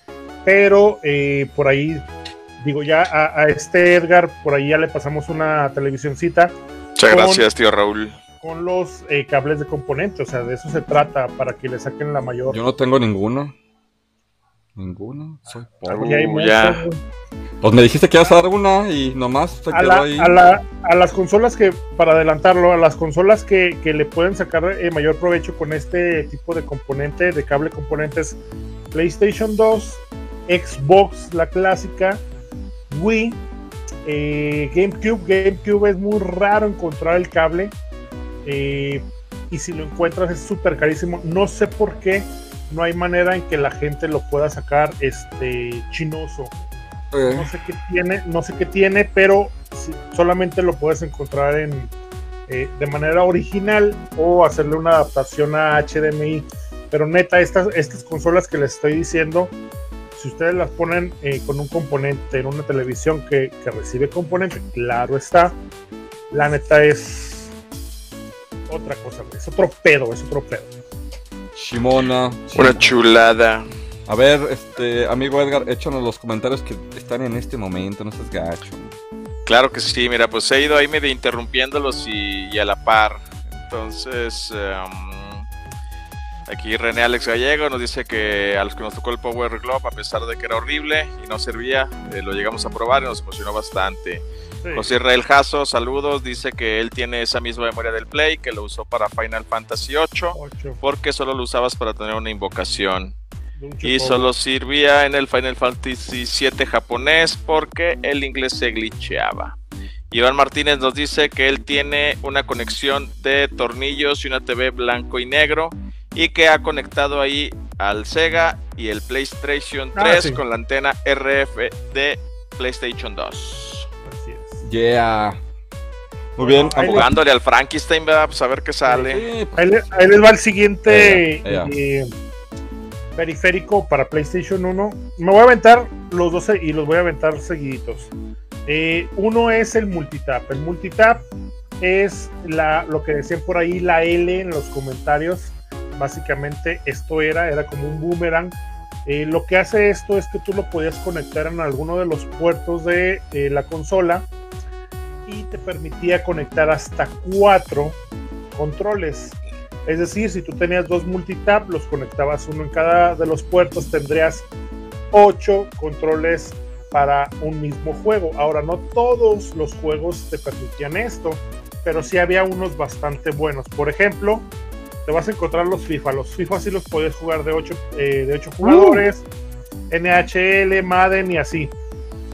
pero eh, por ahí, digo, ya a, a este Edgar, por ahí ya le pasamos una televisioncita Muchas Con- gracias, tío Raúl. con los eh, cables de componente, o sea, de eso se trata, para que le saquen la mayor. Yo no tengo ninguno. Ninguno, soy pobre. Muchos, ya. Pues me dijiste que ibas a dar una y nomás se a, quedó la- ahí. a la- a las consolas que, para adelantarlo, a las consolas que, que le pueden sacar eh, mayor provecho con este tipo de componente, de cable componentes, PlayStation 2, Xbox, la clásica, Wii, eh, GameCube. GameCube es muy raro encontrar el cable. eh, y si lo encuentras es súper carísimo. No sé por qué no hay manera en que la gente lo pueda sacar este chinoso Eh, no sé qué tiene, no sé qué tiene, pero solamente lo puedes encontrar en eh, de manera original o hacerle una adaptación a HDMI. Pero neta, estas, estas consolas que les estoy diciendo, si ustedes las ponen eh, con un componente en una televisión que, que recibe componente, claro está, la neta es otra cosa, es otro pedo, es otro pedo. Shimona. Una chulada. A ver, este, amigo Edgar, échanos los comentarios que están en este momento, no seas gacho. Claro que sí, mira, pues he ido ahí medio interrumpiéndolos y, y a la par. Entonces, em, aquí René Alex Gallego nos dice que a los que nos tocó el Power Glove, a pesar de que era horrible y no servía, eh, lo llegamos a probar y nos emocionó bastante. Sí. José Israel Jasso, saludos, dice que él tiene esa misma memoria del Play, que lo usó para Final Fantasy VIII, porque solo lo usabas para tener una invocación. Y solo servía en el Final Fantasy VII japonés porque el inglés se glitcheaba. Iván Martínez nos dice que él tiene una conexión de tornillos y una TV blanco y negro y que ha conectado ahí al Sega y el PlayStation 3 Ah, sí. con la antena RF de PlayStation 2. Así es. Yeah. Muy Bueno, bien. amo- Jugándole al Frankenstein, ¿verdad? Pues a ver qué sale. Sí, pues, Ahí, le- ahí les va el siguiente eh, periférico para PlayStation 1. Me voy a aventar los 12 y los voy a aventar seguiditos. Eh, uno es el multitap. El multitap es la, lo que decían por ahí la L en los comentarios. Básicamente esto era, era como un boomerang. Eh, lo que hace esto es que tú lo podías conectar en alguno de los puertos de eh, la consola y te permitía conectar hasta cuatro controles. Es decir, si tú tenías dos multitap, los conectabas uno en cada de los puertos, tendrías ocho controles para un mismo juego. Ahora, no todos los juegos te permitían esto. pero sí había unos bastante buenos. Por ejemplo, te vas a encontrar los FIFA. Los FIFA sí los puedes jugar de 8 eh, de ocho jugadores, NHL, Madden y así.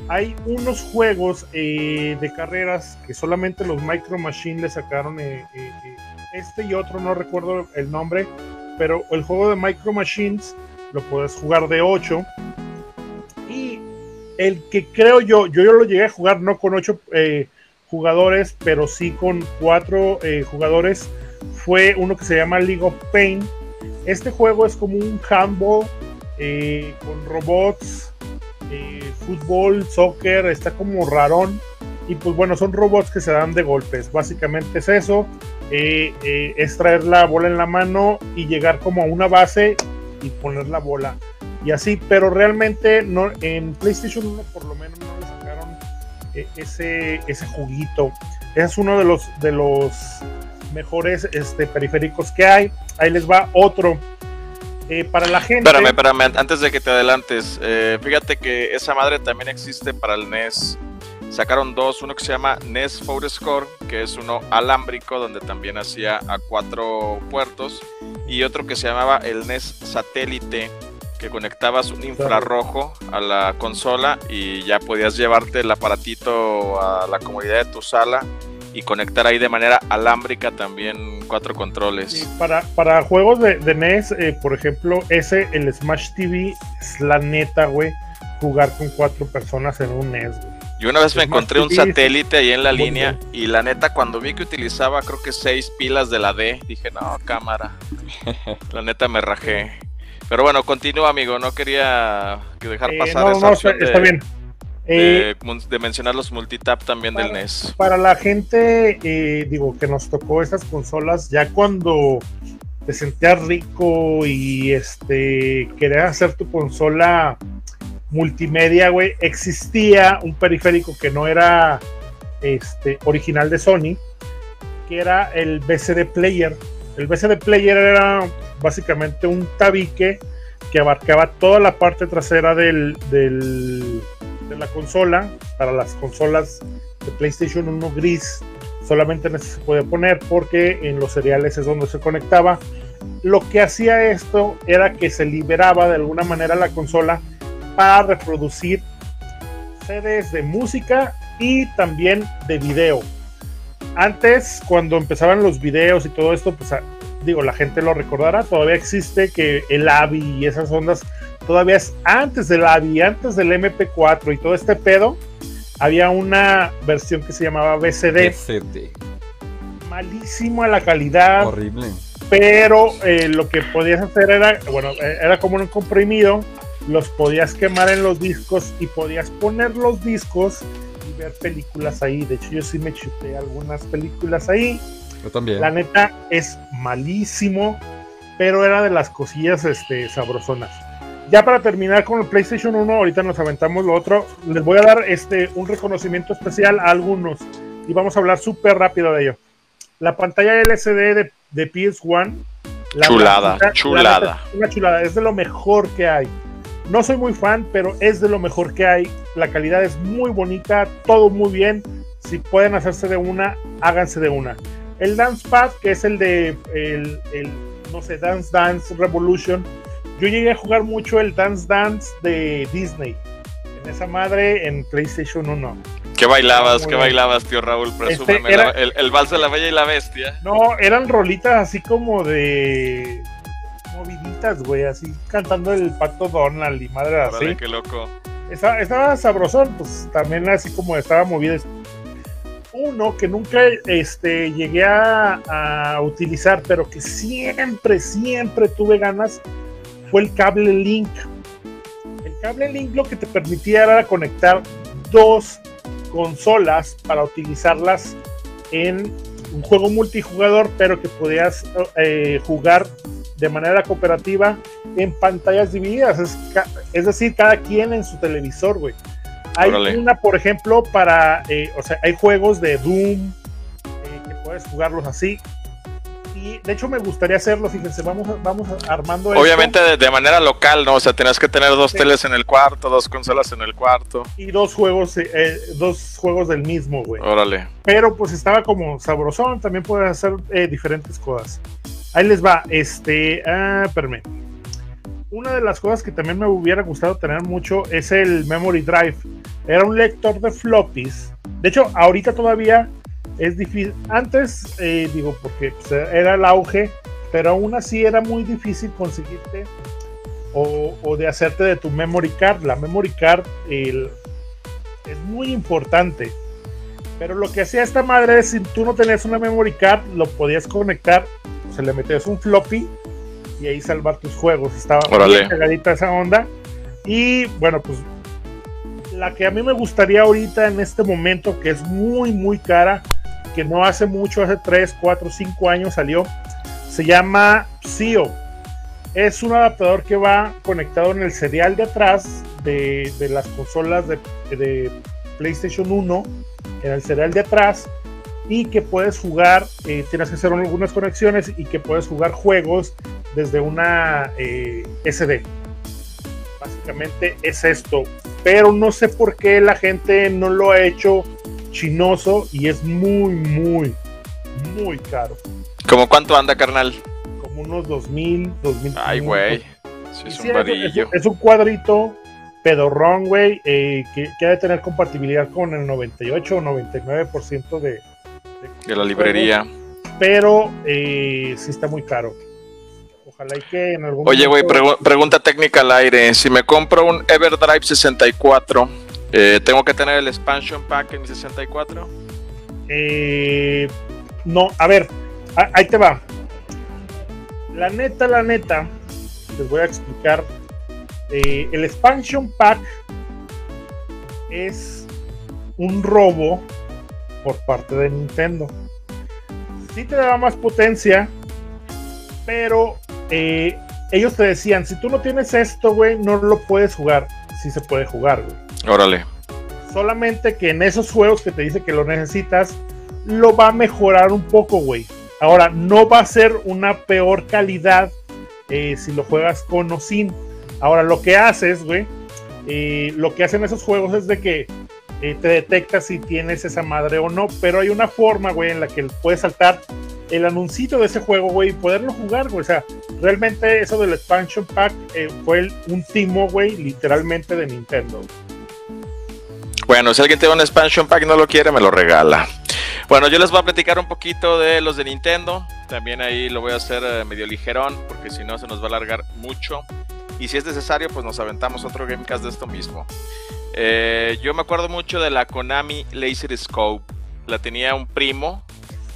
Hay unos juegos eh, de carreras que solamente los Micro Machine le sacaron. Eh, este y otro, no recuerdo el nombre, pero el juego de Micro Machines lo puedes jugar de 8. Y el que creo yo, yo, yo lo llegué a jugar no con 8 jugadores, pero sí con 4 jugadores fue uno que se llama League of Pain. Este juego es como un handball eh, con robots, eh, fútbol, soccer, está como rarón. Y pues bueno, son robots que se dan de golpes. Básicamente es eso. Eh, es traer la bola en la mano y llegar como a una base y poner la bola. Y así, pero realmente no, en PlayStation 1 por lo menos no le sacaron ese, ese juguito. Es uno de los, de los mejores este, periféricos que hay. Ahí les va otro. Eh, para la gente. Espérame, espérame, antes de que te adelantes. Eh, fíjate que esa madre también existe para el NES. Sacaron dos, uno que se llama NES Score, que es uno alámbrico, donde también hacía a cuatro puertos, y otro que se llamaba el NES Satélite, que conectabas un infrarrojo a la consola y ya podías llevarte el aparatito a la comodidad de tu sala y conectar ahí de manera alámbrica también cuatro controles. para, para juegos de, NES, eh, por ejemplo, ese, el Smash TV, es la neta, güey, jugar con cuatro personas en un NES, güey. Yo una vez me encontré un satélite ahí en la línea y la neta cuando vi que utilizaba creo que seis pilas de la D, dije, no, cámara. la neta me rajé. Pero bueno, continúa amigo, no quería dejar eh, pasar esa opción está bien. Eh, de, mencionar los multitap también del NES. Para la gente, eh, digo, que nos tocó estas consolas, ya cuando te sentías rico y este querías hacer tu consola multimedia, güey, existía un periférico que no era este original de Sony, que era el BCD Player. El BCD Player era básicamente un tabique que abarcaba toda la parte trasera del de la consola, para las consolas de PlayStation 1 gris, solamente se puede poner porque en los seriales es donde se conectaba. Lo que hacía esto era que se liberaba de alguna manera la consola para reproducir CDs de música y también de video. Antes, cuando empezaban los videos y todo esto, pues digo, la gente lo recordará, todavía existe que el AVI y esas ondas todavía es antes del AVI, antes del MP4 y todo este pedo, había una versión que se llamaba BCD. BCD. Malísimo a la calidad. Horrible. Pero eh, lo que podías hacer era, bueno, eh, era como un comprimido, los podías quemar en los discos y podías poner los discos y ver películas ahí. De hecho, yo sí me chuté algunas películas ahí. Yo también. La neta es malísimo, pero era de las cosillas este, sabrosonas. Ya para terminar con el PlayStation 1, ahorita nos aventamos lo otro. Les voy a dar este un reconocimiento especial a algunos y vamos a hablar súper rápido de ello. La pantalla LCD de, de PS1. chulada, chulada. una chulada, es de lo mejor que hay. No soy muy fan, pero es de lo mejor que hay. La calidad es muy bonita, todo muy bien. Si pueden hacerse de una, háganse de una. El Dance Pad, que es el de el, el no sé, Dance Dance Revolution yo llegué a jugar mucho el Dance Dance de Disney. En esa madre en PlayStation 1. ¿Qué bailabas? ¿Qué bailabas, tío Raúl? Presúmeme este el, el vals de la Bella y la Bestia. No, eran rolitas así como de moviditas, güey, así cantando el Pacto Donald y madre así. Qué loco. Estaba, estaba sabrosón, pues también así como estaba movido. Uno que nunca este, llegué a, a utilizar, pero que siempre, siempre tuve ganas fue el cable Link. El cable Link lo que te permitía era conectar dos consolas para utilizarlas en un juego multijugador, pero que podías eh, jugar de manera cooperativa en pantallas divididas. Es, decir, cada quien en su televisor, güey. Hay una, por ejemplo, para, eh, o sea, hay juegos de Doom eh, que puedes jugarlos así. De hecho me gustaría hacerlo, fíjense, vamos, vamos armando Obviamente de, manera local, ¿no? O sea, tenías que tener dos teles en el cuarto, dos consolas en el cuarto. Y dos juegos, eh, eh, dos juegos del mismo, güey. Órale. Pero pues estaba como sabrosón, también puedes hacer eh, diferentes cosas. Ahí les va, este, ah, espérame. Una de las cosas que también me hubiera gustado tener mucho es el Memory Drive. Era un lector de floppies. De hecho, ahorita todavía es difícil. Antes, eh, digo, porque pues, era el auge, pero aún así era muy difícil conseguirte o, de hacerte de tu memory card. La memory card es muy importante. Pero lo que hacía esta madre es si tú no tenías una memory card, lo podías conectar, se le metías un floppy y ahí salvar tus juegos. Estaba muy cagadita esa onda. Y bueno, pues la que a mí me gustaría ahorita en este momento, que es muy, muy cara, que no hace mucho, hace 3, 4, 5 años salió. Se llama Psio. Es un adaptador que va conectado en el serial de atrás de, las consolas de, PlayStation 1, en el serial de atrás, y que puedes jugar, eh, tienes que hacer algunas conexiones y que puedes jugar juegos desde una eh, SD. Básicamente es esto, pero no sé por qué la gente no lo ha hecho chinoso y es muy, muy, muy caro. ¿Cómo cuánto anda, carnal? Como unos 2000, 2000. Ay, güey. es, un es, un cuadrito pedorrón, güey, eh, que, que, ha de tener compatibilidad con el 98 o 99% de, de, de la librería. Pero eh, sí está muy caro. Ojalá y que en algún Oye, güey, pregunta técnica al aire. Si me compro un Everdrive 64, eh, ¿Tengo que tener el expansion pack en mi 64? Eh, no, a ver, ahí te va. La neta, la neta, les voy a explicar. Eh, el expansion pack es un robo por parte de Nintendo. Sí te da más potencia, pero ellos te decían, si tú no tienes esto, güey, no lo puedes jugar. Sí se puede jugar, güey. Órale. Solamente que en esos juegos que te dice que lo necesitas, lo va a mejorar un poco, güey. Ahora, no va a ser una peor calidad eh, si lo juegas con o sin. Ahora, lo que haces, güey, eh, lo que hacen esos juegos es de que eh, te detecta si tienes esa madre o no, pero hay una forma, güey, en la que puedes saltar el anuncito de ese juego, güey, y poderlo jugar, güey. O sea, realmente eso del expansion pack fue un timo, güey, literalmente de Nintendo. Bueno, si alguien tiene un expansion pack y no lo quiere, me lo regala. Bueno, yo les voy a platicar un poquito de los de Nintendo. También ahí lo voy a hacer eh, medio ligerón, porque si no se nos va a alargar mucho. Y si es necesario, pues nos aventamos otro Gamecast de esto mismo. Eh, yo me acuerdo mucho de la Konami Laser Scope. La tenía un primo,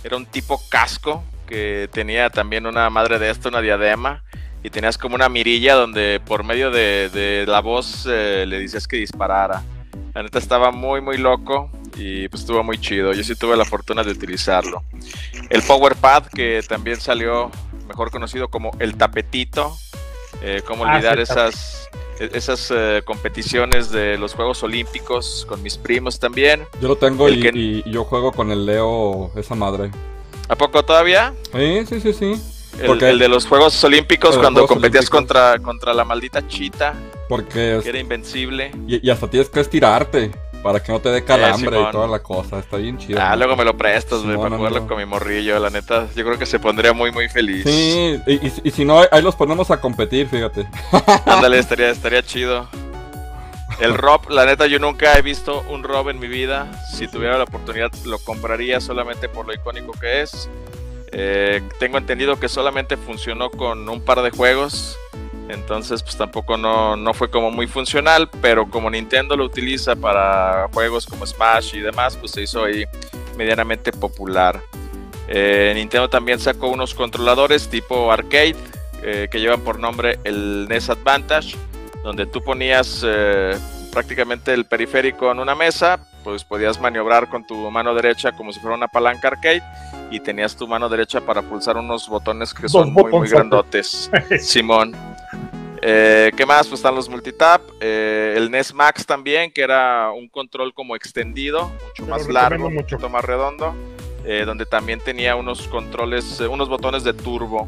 era un tipo casco, que tenía también una madre de esto, una diadema. Y tenías como una mirilla donde por medio de, la voz eh, le decías que disparara. La neta estaba muy, muy loco y pues estuvo muy chido. Yo sí tuve la fortuna de utilizarlo. El Power Pad, que también salió mejor conocido como el tapetito. Eh, ¿Cómo ah, olvidar esas, e-, esas eh, competiciones de los Juegos Olímpicos con mis primos también? Yo lo tengo y, yo juego con el Leo, esa madre. ¿A poco todavía? Sí, sí, sí, sí. El, de los Juegos Olímpicos cuando competías contra, contra la maldita chita. Porque era invencible. Y, hasta tienes que estirarte para que no te dé eh, calambre y toda la cosa. Está bien chido. Ah, luego me lo prestas, para jugarlo con mi morrillo. La neta, yo creo que se pondría muy, muy feliz. Sí, y, si no, ahí los ponemos a competir, fíjate. Ándale, estaría, estaría chido. El Rob, la neta, yo nunca he visto un Rob en mi vida. Si tuviera la oportunidad, lo compraría solamente por lo icónico que es. Eh, tengo entendido que solamente funcionó con un par de juegos. Entonces, pues tampoco no, fue como muy funcional, pero como Nintendo lo utiliza para juegos como Smash y demás, pues se hizo ahí medianamente popular. Eh, Nintendo también sacó unos controladores tipo arcade eh, que llevan por nombre el NES Advantage, donde tú ponías prácticamente el periférico en una mesa, pues podías maniobrar con tu mano derecha como si fuera una palanca arcade y tenías tu mano derecha para pulsar unos botones que son muy, muy grandotes. Simón. Eh, ¿Qué más? Pues están los multitap. Eh, el NES Max también, que era un control como extendido, mucho más largo, mucho más redondo. eh, donde también tenía unos controles, unos botones de turbo.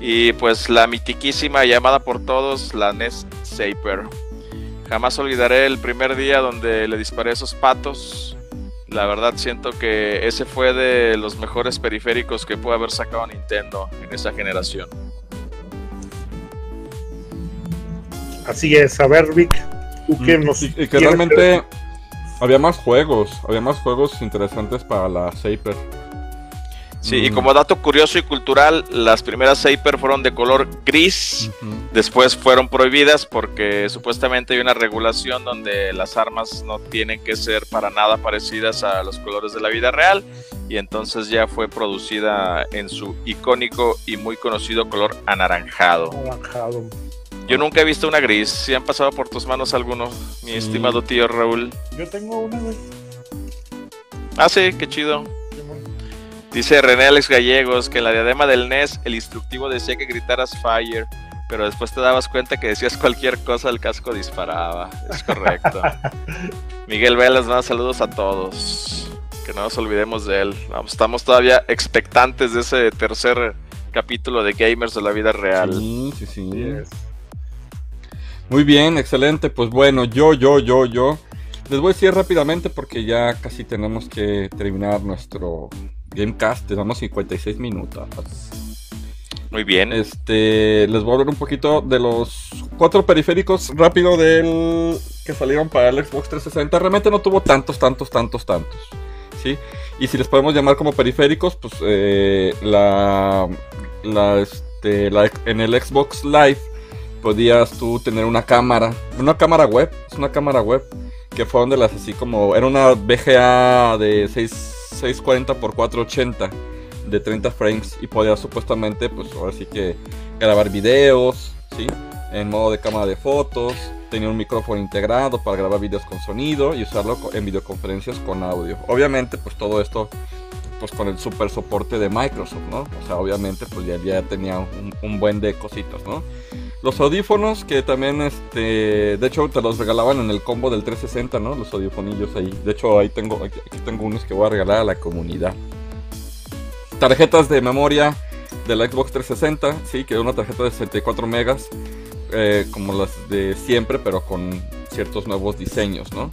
Y pues la mitiquísima llamada por todos, la NES Saper. Jamás olvidaré el primer día donde le disparé esos patos. La verdad siento que ese fue de los mejores periféricos que puede haber sacado Nintendo en esa generación. Así es, a ver Vic, tú que Mm, nos... y, y que realmente había más juegos, había más juegos interesantes para la Saper. Sí, y Mm. como dato curioso y cultural, las primeras Saper fueron de color gris. Después fueron prohibidas porque supuestamente hay una regulación donde las armas no tienen que ser para nada parecidas a los colores de la vida real y entonces ya fue producida en su icónico y muy conocido color anaranjado. Anaranjado. Yo nunca he visto una gris. Si han pasado por tus manos alguno, mi Sí. estimado tío Raúl. Yo tengo una, güey. Ah, sí, qué chido. Dice René Alex Gallegos que en la diadema del NES el instructivo decía que gritaras fire, pero después te dabas cuenta que decías cualquier cosa, el casco disparaba. Es correcto. Miguel Velas, más saludos a todos. Que no nos olvidemos de él. Vamos, estamos todavía expectantes de ese tercer capítulo de Gamers de la vida real. Sí, sí, sí. Yes. Muy bien, excelente. Pues bueno, yo, yo, yo, yo. Les voy a decir rápidamente porque ya casi tenemos que terminar nuestro Gamecast. Tenemos 56 minutos. Muy bien. Este, les voy a hablar un poquito de los cuatro periféricos rápido del que salieron para el Xbox 360. Realmente no tuvo tantos, tantos, tantos, tantos. ¿Sí? Y si les podemos llamar como periféricos, pues eh, la, la, este, la- en el Xbox Live podías tú tener una cámara, una cámara web, es una cámara web que fueron de las así como, era una VGA de 6, 640 x 480 de 30 frames y podías supuestamente, pues ahora sí que grabar videos, ¿sí? En modo de cámara de fotos, tenía un micrófono integrado para grabar videos con sonido y usarlo en videoconferencias con audio. Obviamente, pues todo esto pues con el super soporte de Microsoft, ¿no? O sea, obviamente pues ya, ya tenía un, buen de cositas, ¿no? Los audífonos que también, este, de hecho te los regalaban en el combo del 360, ¿no? Los audífonillos ahí. De hecho ahí tengo, aquí, tengo unos que voy a regalar a la comunidad. Tarjetas de memoria de la Xbox 360, sí, que era una tarjeta de 64 megas, eh, como las de siempre, pero con ciertos nuevos diseños, ¿no?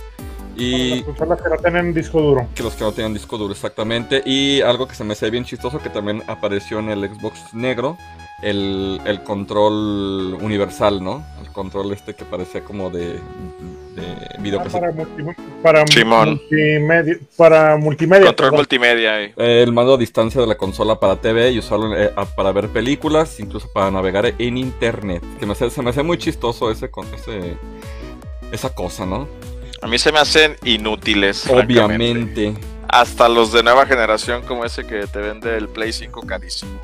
Y Las consolas que no tienen disco duro. que los que no tenían disco duro, exactamente. Y algo que se me hace bien chistoso que también apareció en el Xbox negro, el, el control universal, ¿no? El control este que parecía como de, de Ah, videocassette. para, multi- para multimedia. Para multimedia. Control perdón. multimedia. eh. El mando a distancia de la consola para TV y usarlo eh, para ver películas, incluso para navegar en internet. Que me hace- se me hace muy chistoso ese, con- ese esa cosa, ¿no? A mí se me hacen inútiles. Obviamente. Hasta los de nueva generación como ese que te vende el Play 5 carísimo.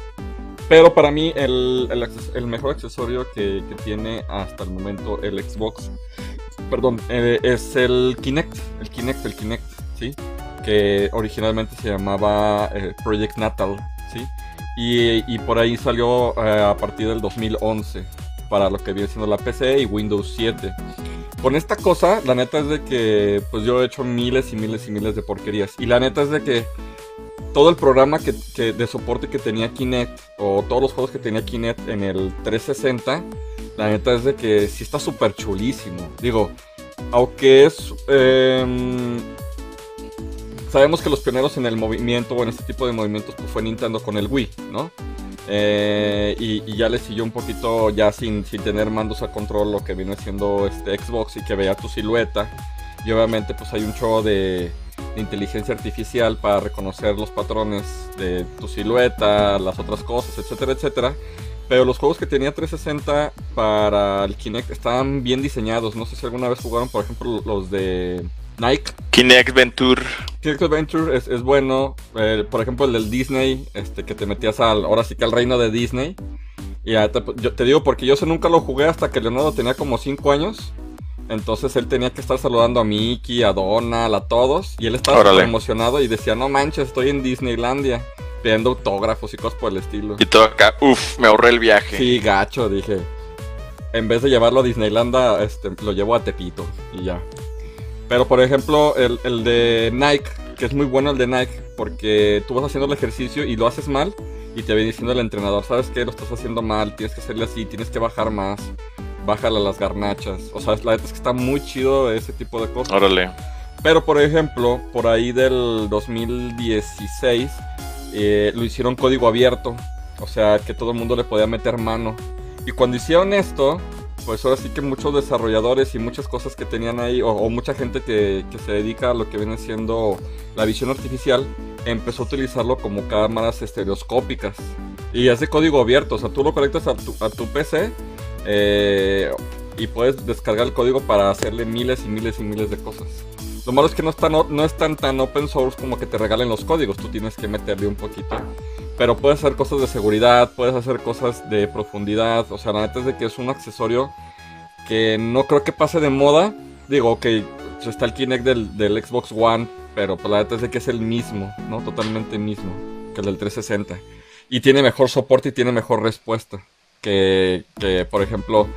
Pero para mí el, el el mejor accesorio que, que tiene hasta el momento el Xbox, perdón, eh, es el Kinect, el Kinect, el Kinect, ¿sí? Que originalmente se llamaba eh, Project Natal, ¿sí? Y, y por ahí salió eh, a partir del 2011 para lo que viene siendo la PC y Windows 7. Con esta cosa, la neta es de que pues yo he hecho miles y miles y miles de porquerías. Y la neta es de que todo el programa que, de soporte que tenía Kinect o todos los juegos que tenía Kinect en el 360, la neta es de que sí está súper chulísimo. Digo, aunque es... em, sabemos que los pioneros en el movimiento o en este tipo de movimientos pues, fue Nintendo con el Wii, ¿no? Eh, y, ya le siguió un poquito ya sin, sin tener mandos a control lo que viene siendo este Xbox y que veía tu silueta. Y obviamente pues hay un show de, de inteligencia artificial para reconocer los patrones de tu silueta, las otras cosas, etcétera, etcétera. Pero los juegos que tenía 360 para el Kinect estaban bien diseñados. No sé si alguna vez jugaron, por ejemplo, los de Nike. Kinect Venture. Kinect Adventure es, es bueno. Eh, por ejemplo, el del Disney, este que te metías al, ahora sí que al reino de Disney. Y ya te, yo te digo porque yo ese nunca lo jugué hasta que Leonardo tenía como 5 años. Entonces él tenía que estar saludando a Mickey, a Donald, a todos. Y él estaba Órale. emocionado y decía, no manches, estoy en Disneylandia. Pidiendo autógrafos y cosas por el estilo. Y todo acá, uff, me ahorré el viaje. Sí, gacho, dije. En vez de llevarlo a Disneylanda, este, lo llevo a Tepito y ya. Pero por ejemplo, el, el de Nike que es muy bueno el de Nike, porque tú vas haciendo el ejercicio y lo haces mal, y te viene diciendo el entrenador, ¿sabes qué? Lo estás haciendo mal, tienes que hacerle así, tienes que bajar más, bájale a las garnachas. O sea, la verdad es que está muy chido ese tipo de cosas. Órale. Pero por ejemplo, por ahí del 2016 eh, lo hicieron código abierto. O sea, que todo el mundo le podía meter mano. Y cuando hicieron esto, pues ahora sí que muchos desarrolladores y muchas cosas que tenían ahí, o, mucha gente que, que, se dedica a lo que viene siendo la visión artificial, empezó a utilizarlo como cámaras estereoscópicas. Y es de código abierto, o sea, tú lo conectas a tu, a tu PC eh, y puedes descargar el código para hacerle miles y miles y miles de cosas. Lo malo es que no están, no están tan open source como que te regalen los códigos, tú tienes que meterle un poquito. Pero puedes hacer cosas de seguridad, puedes hacer cosas de profundidad, o sea, la neta es de que es un accesorio que no creo que pase de moda. Digo, ok, está el Kinect del, Xbox One, pero pues, la neta es de que es el mismo, ¿no? Totalmente mismo que el del 360. Y tiene mejor soporte y tiene mejor respuesta que, que por ejemplo,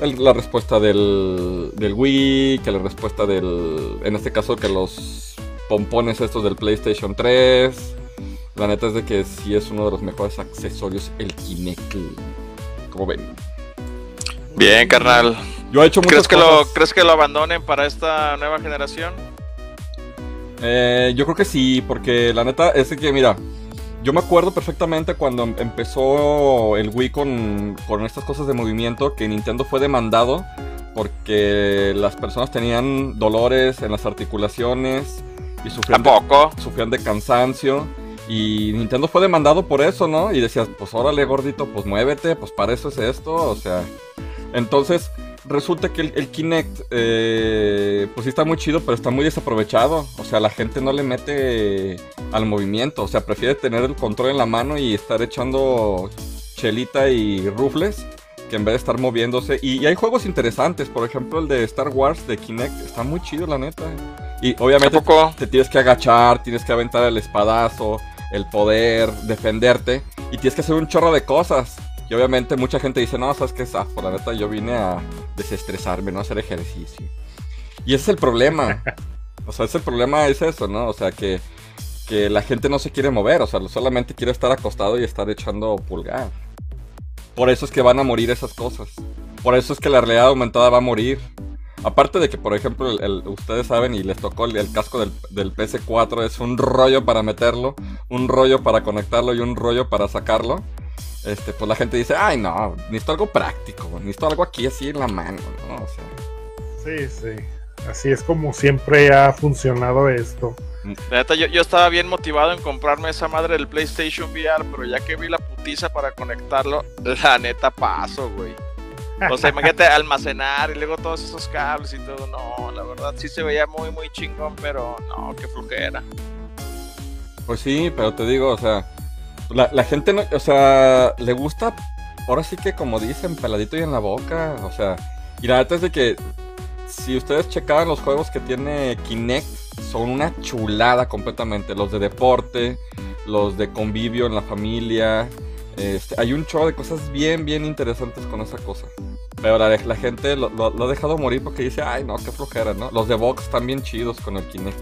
la respuesta del, del Wii, que la respuesta del, en este caso, que los pompones estos del PlayStation 3. La neta es de que sí es uno de los mejores accesorios el Kinect. Como ven. Bien, carnal. Yo he hecho ¿Crees que, lo, ¿Crees que lo abandonen para esta nueva generación? Eh, yo creo que sí, porque la neta es que, mira, yo me acuerdo perfectamente cuando empezó el Wii con, con estas cosas de movimiento que Nintendo fue demandado porque las personas tenían dolores en las articulaciones y sufrían, De, sufrían de cansancio. Y Nintendo fue demandado por eso, ¿no? Y decías, pues órale gordito, pues muévete, pues para eso es esto, o sea. Entonces, resulta que el, Kinect, eh, pues sí está muy chido, pero está muy desaprovechado. O sea, la gente no le mete al movimiento. O sea, prefiere tener el control en la mano y estar echando chelita y rufles que en vez de estar moviéndose. Y, hay juegos interesantes, por ejemplo el de Star Wars de Kinect, está muy chido la neta. Y obviamente te tienes que agachar, tienes que aventar el espadazo, el poder, defenderte. Y tienes que hacer un chorro de cosas. Y obviamente mucha gente dice, no, sabes qué es por la neta yo vine a desestresarme, no a hacer ejercicio. Y ese es el problema. O sea, ese el problema es eso, ¿no? O sea, que, que la gente no se quiere mover, o sea, solamente quiere estar acostado y estar echando pulgar. Por eso es que van a morir esas cosas. Por eso es que la realidad aumentada va a morir. Aparte de que, por ejemplo, ustedes saben y les tocó el, casco del, del, PS4, es un rollo para meterlo, un rollo para conectarlo y un rollo para sacarlo este, pues la gente dice, ay no, necesito algo práctico, necesito algo aquí así en la mano, ¿no? O sea. Sí, sí. Así es como siempre ha funcionado esto. Neta, yo, yo, estaba bien motivado en comprarme esa madre del PlayStation VR, pero ya que vi la putiza para conectarlo, la neta paso, güey. O sea, imagínate almacenar y luego todos esos cables y todo. No, la verdad sí se veía muy, muy chingón, pero no, qué flujera. Pues sí, pero te digo, o sea, la, gente, no, o sea, le gusta, ahora sí que como dicen, peladito y en la boca, o sea, y la verdad es de que si ustedes checaban los juegos que tiene Kinect, son una chulada completamente, los de deporte, los de convivio en la familia, este, hay un show de cosas bien, bien interesantes con esa cosa. Pero la, la gente lo, ha dejado morir porque dice, ay no, qué flojera, ¿no? Los de Vox están bien chidos con el Kinect.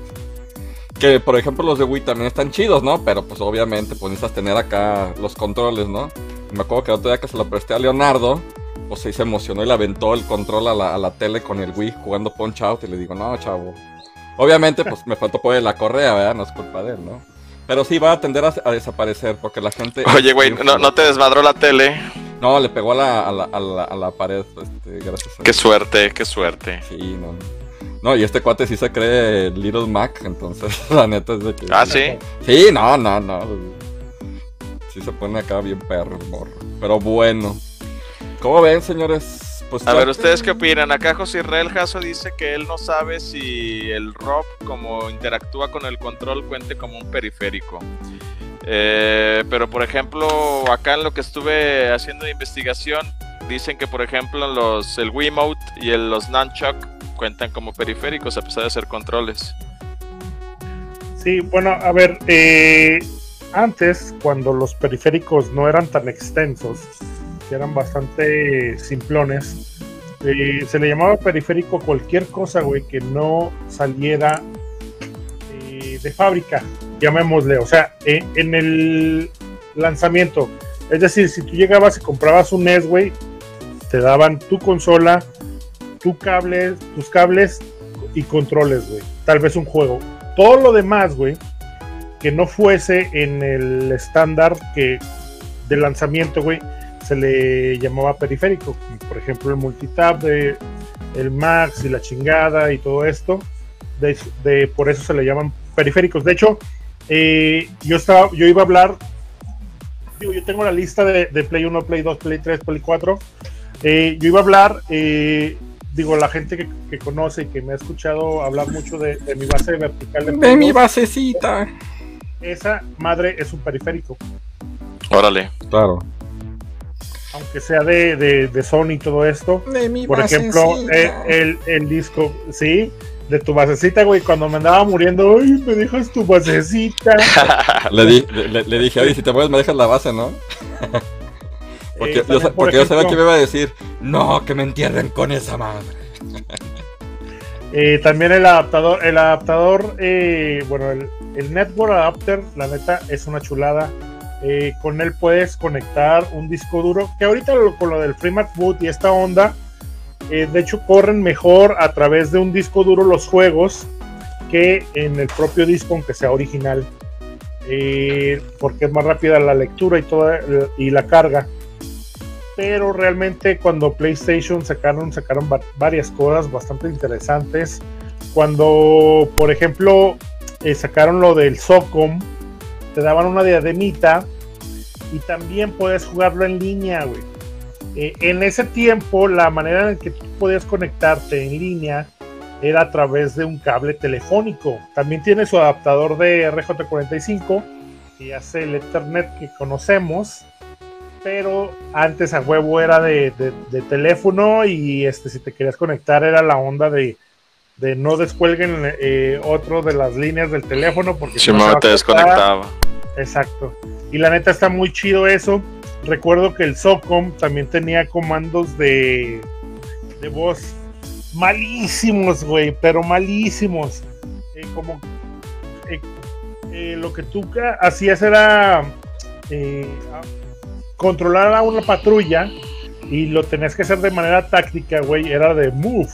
Que por ejemplo los de Wii también están chidos, ¿no? Pero pues obviamente pues necesitas tener acá los controles, ¿no? Me acuerdo que el otro día que se lo presté a Leonardo, pues sí se emocionó y le aventó el control a la, a la tele con el Wii jugando Punch Out y le digo, no, chavo. Obviamente pues me faltó poner la correa, ¿verdad? No es culpa de él, ¿no? Pero sí va a tender a, desaparecer porque la gente... Oye, güey, ¿no, ¿no te desmadró la tele? No, le pegó a la, a la, a la, a la pared, este, gracias a Qué suerte, qué suerte. Sí, no. No, y este cuate sí se cree Little Mac, entonces la neta es de que. Ah, sí. Sí, no, no, no. Sí se pone acá bien perro morro. Pero bueno. ¿Cómo ven, señores? Pues a ver, ¿ustedes qué opinan? Acá José Israel Jasso dice que él no sabe si el ROP, como interactúa con el control, cuente como un periférico. Eh, pero por ejemplo, acá en lo que estuve haciendo de investigación, dicen que por ejemplo los, el Wiimote y el, los Nunchuck cuentan como periféricos a pesar de ser controles. Sí, bueno, a ver, eh, antes cuando los periféricos no eran tan extensos, que eran bastante simplones, eh, se le llamaba periférico cualquier cosa, güey, que no saliera de, de fábrica, llamémosle, o sea, eh, en el lanzamiento. Es decir, si tú llegabas y comprabas un NES, güey, te daban tu consola, tu cable, tus cables y controles, güey. Tal vez un juego. Todo lo demás, güey, que no fuese en el estándar que de lanzamiento, güey, se le llamaba periférico. Por ejemplo, el multitap de el Max y la chingada y todo esto. De, de- por eso se le llaman periféricos. De hecho, eh, yo estaba, yo iba a hablar. Digo, yo tengo la lista de, de Play 1, Play 2, Play 3, Play 4. Eh, yo iba a hablar, eh, digo, la gente que, que conoce y que me ha escuchado hablar mucho de, de mi base vertical de, De mi 2, basecita. esa madre es un periférico. Órale. Claro. Aunque sea de, de, de Sony y todo esto. De mi Por ejemplo, eh, el, el disco, sí, de tu basecita, güey, cuando me andaba muriendo, ay, me dejas tu basecita. Le, di- le- le dije, oye, si te mueves me dejas la base, ¿no? Porque, Eh, yo, por porque yo sabía que me iba a decir, no, que me entierren con esa madre. eh, también el adaptador, el adaptador, eh, bueno, el, el Network Adapter, la neta, es una chulada. Eh, con él puedes conectar un disco duro, que ahorita con lo del FreeMac Boot y esta onda, eh, de hecho corren mejor a través de un disco duro los juegos que en el propio disco, aunque sea original. Eh, porque es más rápida la lectura y toda y la carga. Pero realmente cuando PlayStation sacaron, sacaron va- varias cosas bastante interesantes. Cuando, por ejemplo, sacaron lo del SOCOM, te daban una diademita y también puedes jugarlo en línea, güey. Eh, en ese tiempo, la manera en que tú podías conectarte en línea era a través de un cable telefónico. También tiene su adaptador de RJ45, que hace el Ethernet que conocemos, pero antes a huevo era de, de- de teléfono y este si te querías conectar era la onda de, de no descuelguen eh, otro de las líneas del teléfono porque si no te desconectaba. Exacto. Y la neta está muy chido eso. Recuerdo que el SOCOM también tenía comandos de, de voz malísimos, güey, pero malísimos. Eh, como eh, eh, lo que tú hacías era controlar a una patrulla y lo tenías que hacer de manera táctica, güey. Era de move,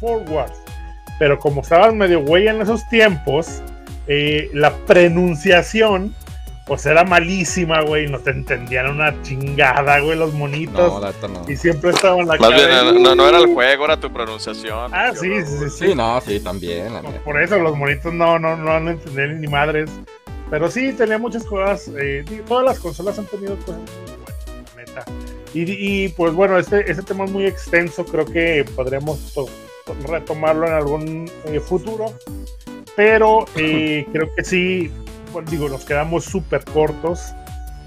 forward. Pero como estabas medio güey en esos tiempos, la pronunciación pues era malísima, güey, no te entendían una chingada, güey, los monitos. No, la no. y siempre estaban la Más cara bien, de, no, no- no era el juego, era tu pronunciación. Ah, sí, sí, sí, sí. Sí, no, sí, también, Pues. Por eso los monitos no, no, no han entendido ni madres. Pero sí, tenía muchas cosas. eh, todas las consolas han tenido cosas muy buenas, la neta. Y, y, pues bueno, este, este tema es muy extenso. Creo que podremos to- retomarlo en algún eh, futuro. Pero eh, creo que sí, pues, digo, nos quedamos súper cortos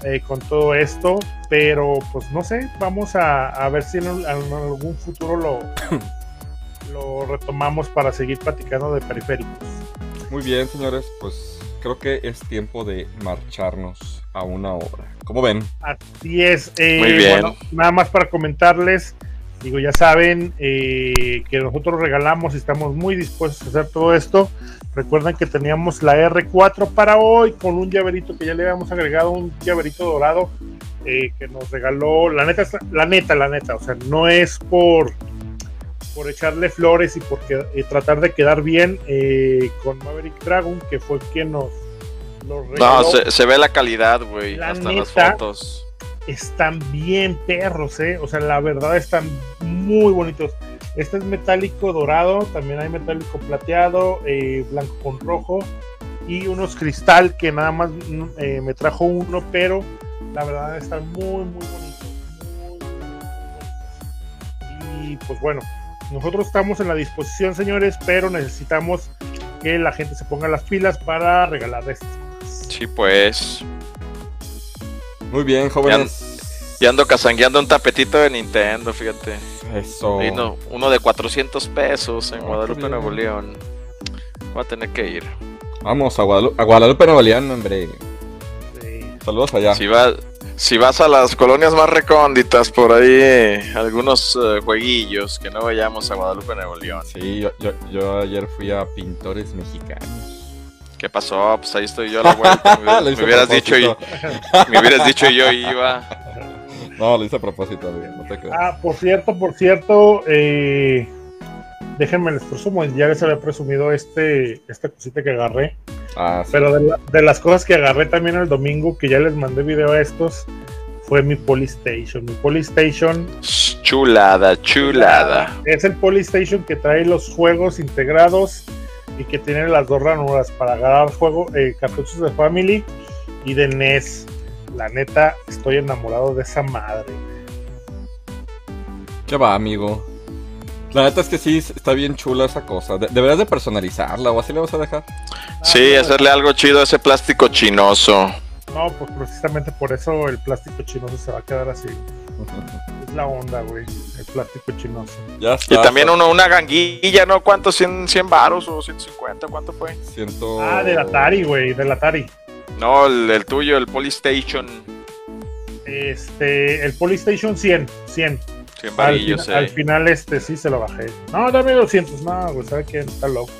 eh, con todo esto. Pero pues no sé, vamos a, a ver si en, en algún futuro lo, lo retomamos para seguir platicando de periféricos. Muy bien, señores, pues creo que es tiempo de marcharnos a una obra. ¿Cómo ven? Así es. eh, Muy bien. bueno, nada más para comentarles, digo, ya saben eh, que nosotros regalamos y estamos muy dispuestos a hacer todo esto. Recuerden que teníamos la R4 para hoy con un llaverito que ya le habíamos agregado, un llaverito dorado eh, que nos regaló. La neta, la neta, la neta, o sea, no es por por echarle flores y por que- eh, tratar de quedar bien eh, con Maverick Dragon, que fue quien nos lo regaló No, se, se ve la calidad, güey, La hasta las fotos. están bien perros, ¿eh? O sea, la verdad están muy bonitos. Este es metálico dorado, también hay metálico plateado, eh, blanco con rojo y unos cristal que nada más mm, eh, me trajo uno, pero la verdad están muy, muy bonitos. Muy, muy bonitos. Y pues bueno, nosotros estamos en la disposición, señores, pero necesitamos que la gente se ponga las pilas para regalar estas cosas. Sí, pues. Muy bien, jóvenes. Y ando casangueando un tapetito de Nintendo, fíjate. Eso. Y no- uno de 400 pesos en Ah, Guadalupe. Nuevo León. Voy a tener que ir. Vamos a Guadalupe, a Guadalupe Nuevo León, hombre. Sí. Saludos allá. Si, va- si vas a las colonias más recónditas, por ahí eh, algunos eh, jueguillos que no vayamos a Guadalupe, Nuevo León. Sí, yo, yo, yo ayer fui a Pintores Mexicanos. ¿Qué pasó? Pues ahí estoy yo a la vuelta. Me, hubieras- dicho y me hubieras dicho yo iba. No, lo hice a propósito, amigo, no te creas. Ah, por cierto, por cierto, eh, déjenme les presumo, ya les había presumido este, esta cosita que agarré, Ah, sí. pero de, la- de las cosas que agarré también el domingo, que ya les mandé video a estos, fue mi Polystation. Mi Polystation Chulada, chulada. es el Polystation que trae los juegos integrados y que tiene las dos ranuras para agarrar juego, eh, cartuchos de Family y de NES. La neta, estoy enamorado de esa madre. ¿Qué va, amigo? La neta es que sí, está bien chula esa cosa. De- deberías de personalizarla o así le vas a dejar. Sí, Ah, hacerle algo chido a ese plástico chinoso. No, pues precisamente por eso el plástico chinoso se va a quedar así. Es la onda, güey. El plástico chinoso. ya está. Y también uno, una ganguilla, ¿no? ¿Cuánto? ¿100, 100 varos o 150? ¿Cuánto fue? Siento. Ah, del Atari, güey. Del Atari. No, el, el tuyo, el Polystation. Este, el Polystation 100. 100. 100 Al, varillos, fin- al eh. final, este sí se lo bajé. No, dame 200. No, güey, ¿sabe quién? Está loco.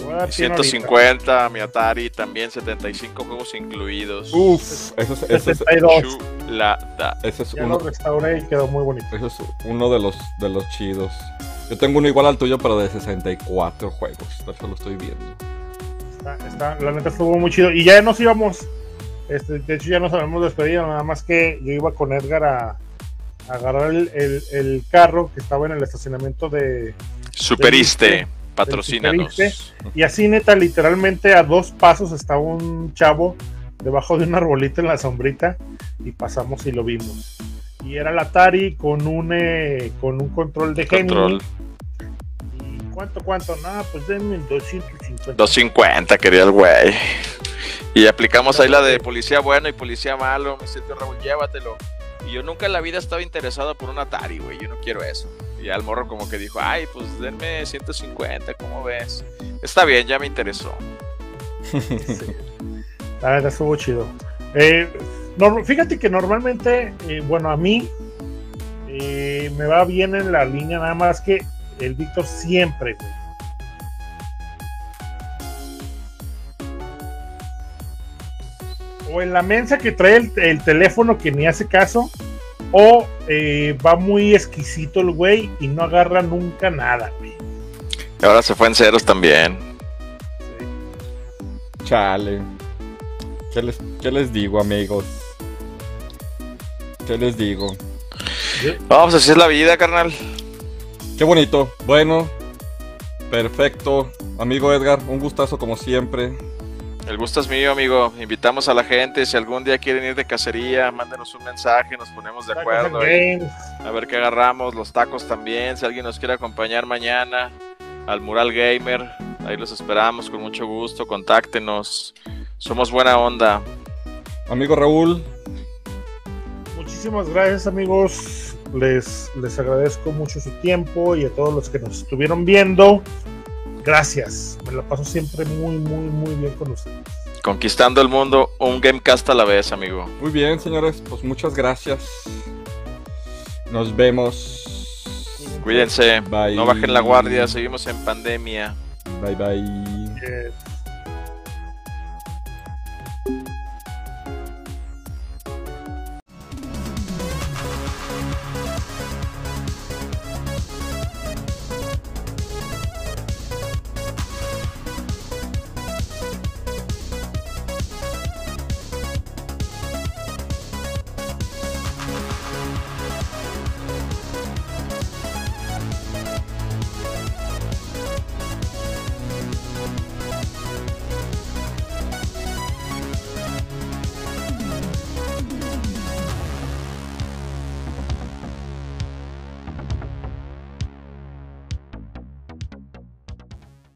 Le voy a dar 100 ahorita. 150, mi Atari, también 75 juegos incluidos. Uf, eso es, eso es, 72. Chulada. ese es Ya uno, lo restauré y quedó muy bonito. ese es uno de los, de los chidos. Yo tengo uno igual al tuyo, pero de 64 juegos. Por eso lo estoy viendo. Está, está- la neta estuvo muy chido. Y ya nos íbamos. Este, de hecho, ya nos habíamos despedido. Nada más que yo iba con Edgar a, a agarrar el, el- el carro que estaba en el estacionamiento de. Superiste, patrocínanos. Superiste. Y así, neta, literalmente a dos pasos estaba un chavo debajo de un arbolito en la sombrita. Y pasamos y lo vimos. Y era el Atari con un, eh, con un control de. Control. ¿Y cuánto, cuánto? No, pues denme 250. 250 quería el güey. Y aplicamos ahí la de policía bueno y policía malo. Me siento Raúl, llévatelo. Y yo nunca en la vida estaba interesado por un Atari, güey. Yo no quiero eso. Y ya el morro como que dijo, ay, pues denme 150, ¿cómo ves? Está bien, ya me interesó. Sí. La verdad estuvo chido. Eh, no- fíjate que normalmente, eh, bueno, a mí eh, me va bien en la línea, nada más que el Víctor siempre, güey. O en la mensa que trae el, el teléfono que ni hace caso, o eh, va muy exquisito el güey y no agarra nunca nada, güey. Y ahora se fue en ceros también. Chale. ¿Qué les, qué les digo, amigos? ¿Qué les digo? Vamos, así es la vida, carnal. Qué bonito. Bueno, perfecto. Amigo Edgar, un gustazo como siempre. El gusto es mío, amigo. Invitamos a la gente. Si algún día quieren ir de cacería, mándenos un mensaje, nos ponemos de acuerdo. A ver qué agarramos, los tacos también. Si alguien nos quiere acompañar mañana al Mural Gamer, ahí los esperamos con mucho gusto. Contáctenos. Somos buena onda. Amigo Raúl, Muchísimas gracias amigos, les, les agradezco mucho su tiempo y a todos los que nos estuvieron viendo, gracias, me la paso siempre muy, muy, muy bien con ustedes. Conquistando el mundo, un Gamecast a la vez, amigo. muy bien, señores. Pues muchas gracias. Nos vemos. Cuídense. Bye. No bajen la guardia. Seguimos en pandemia. Bye bye.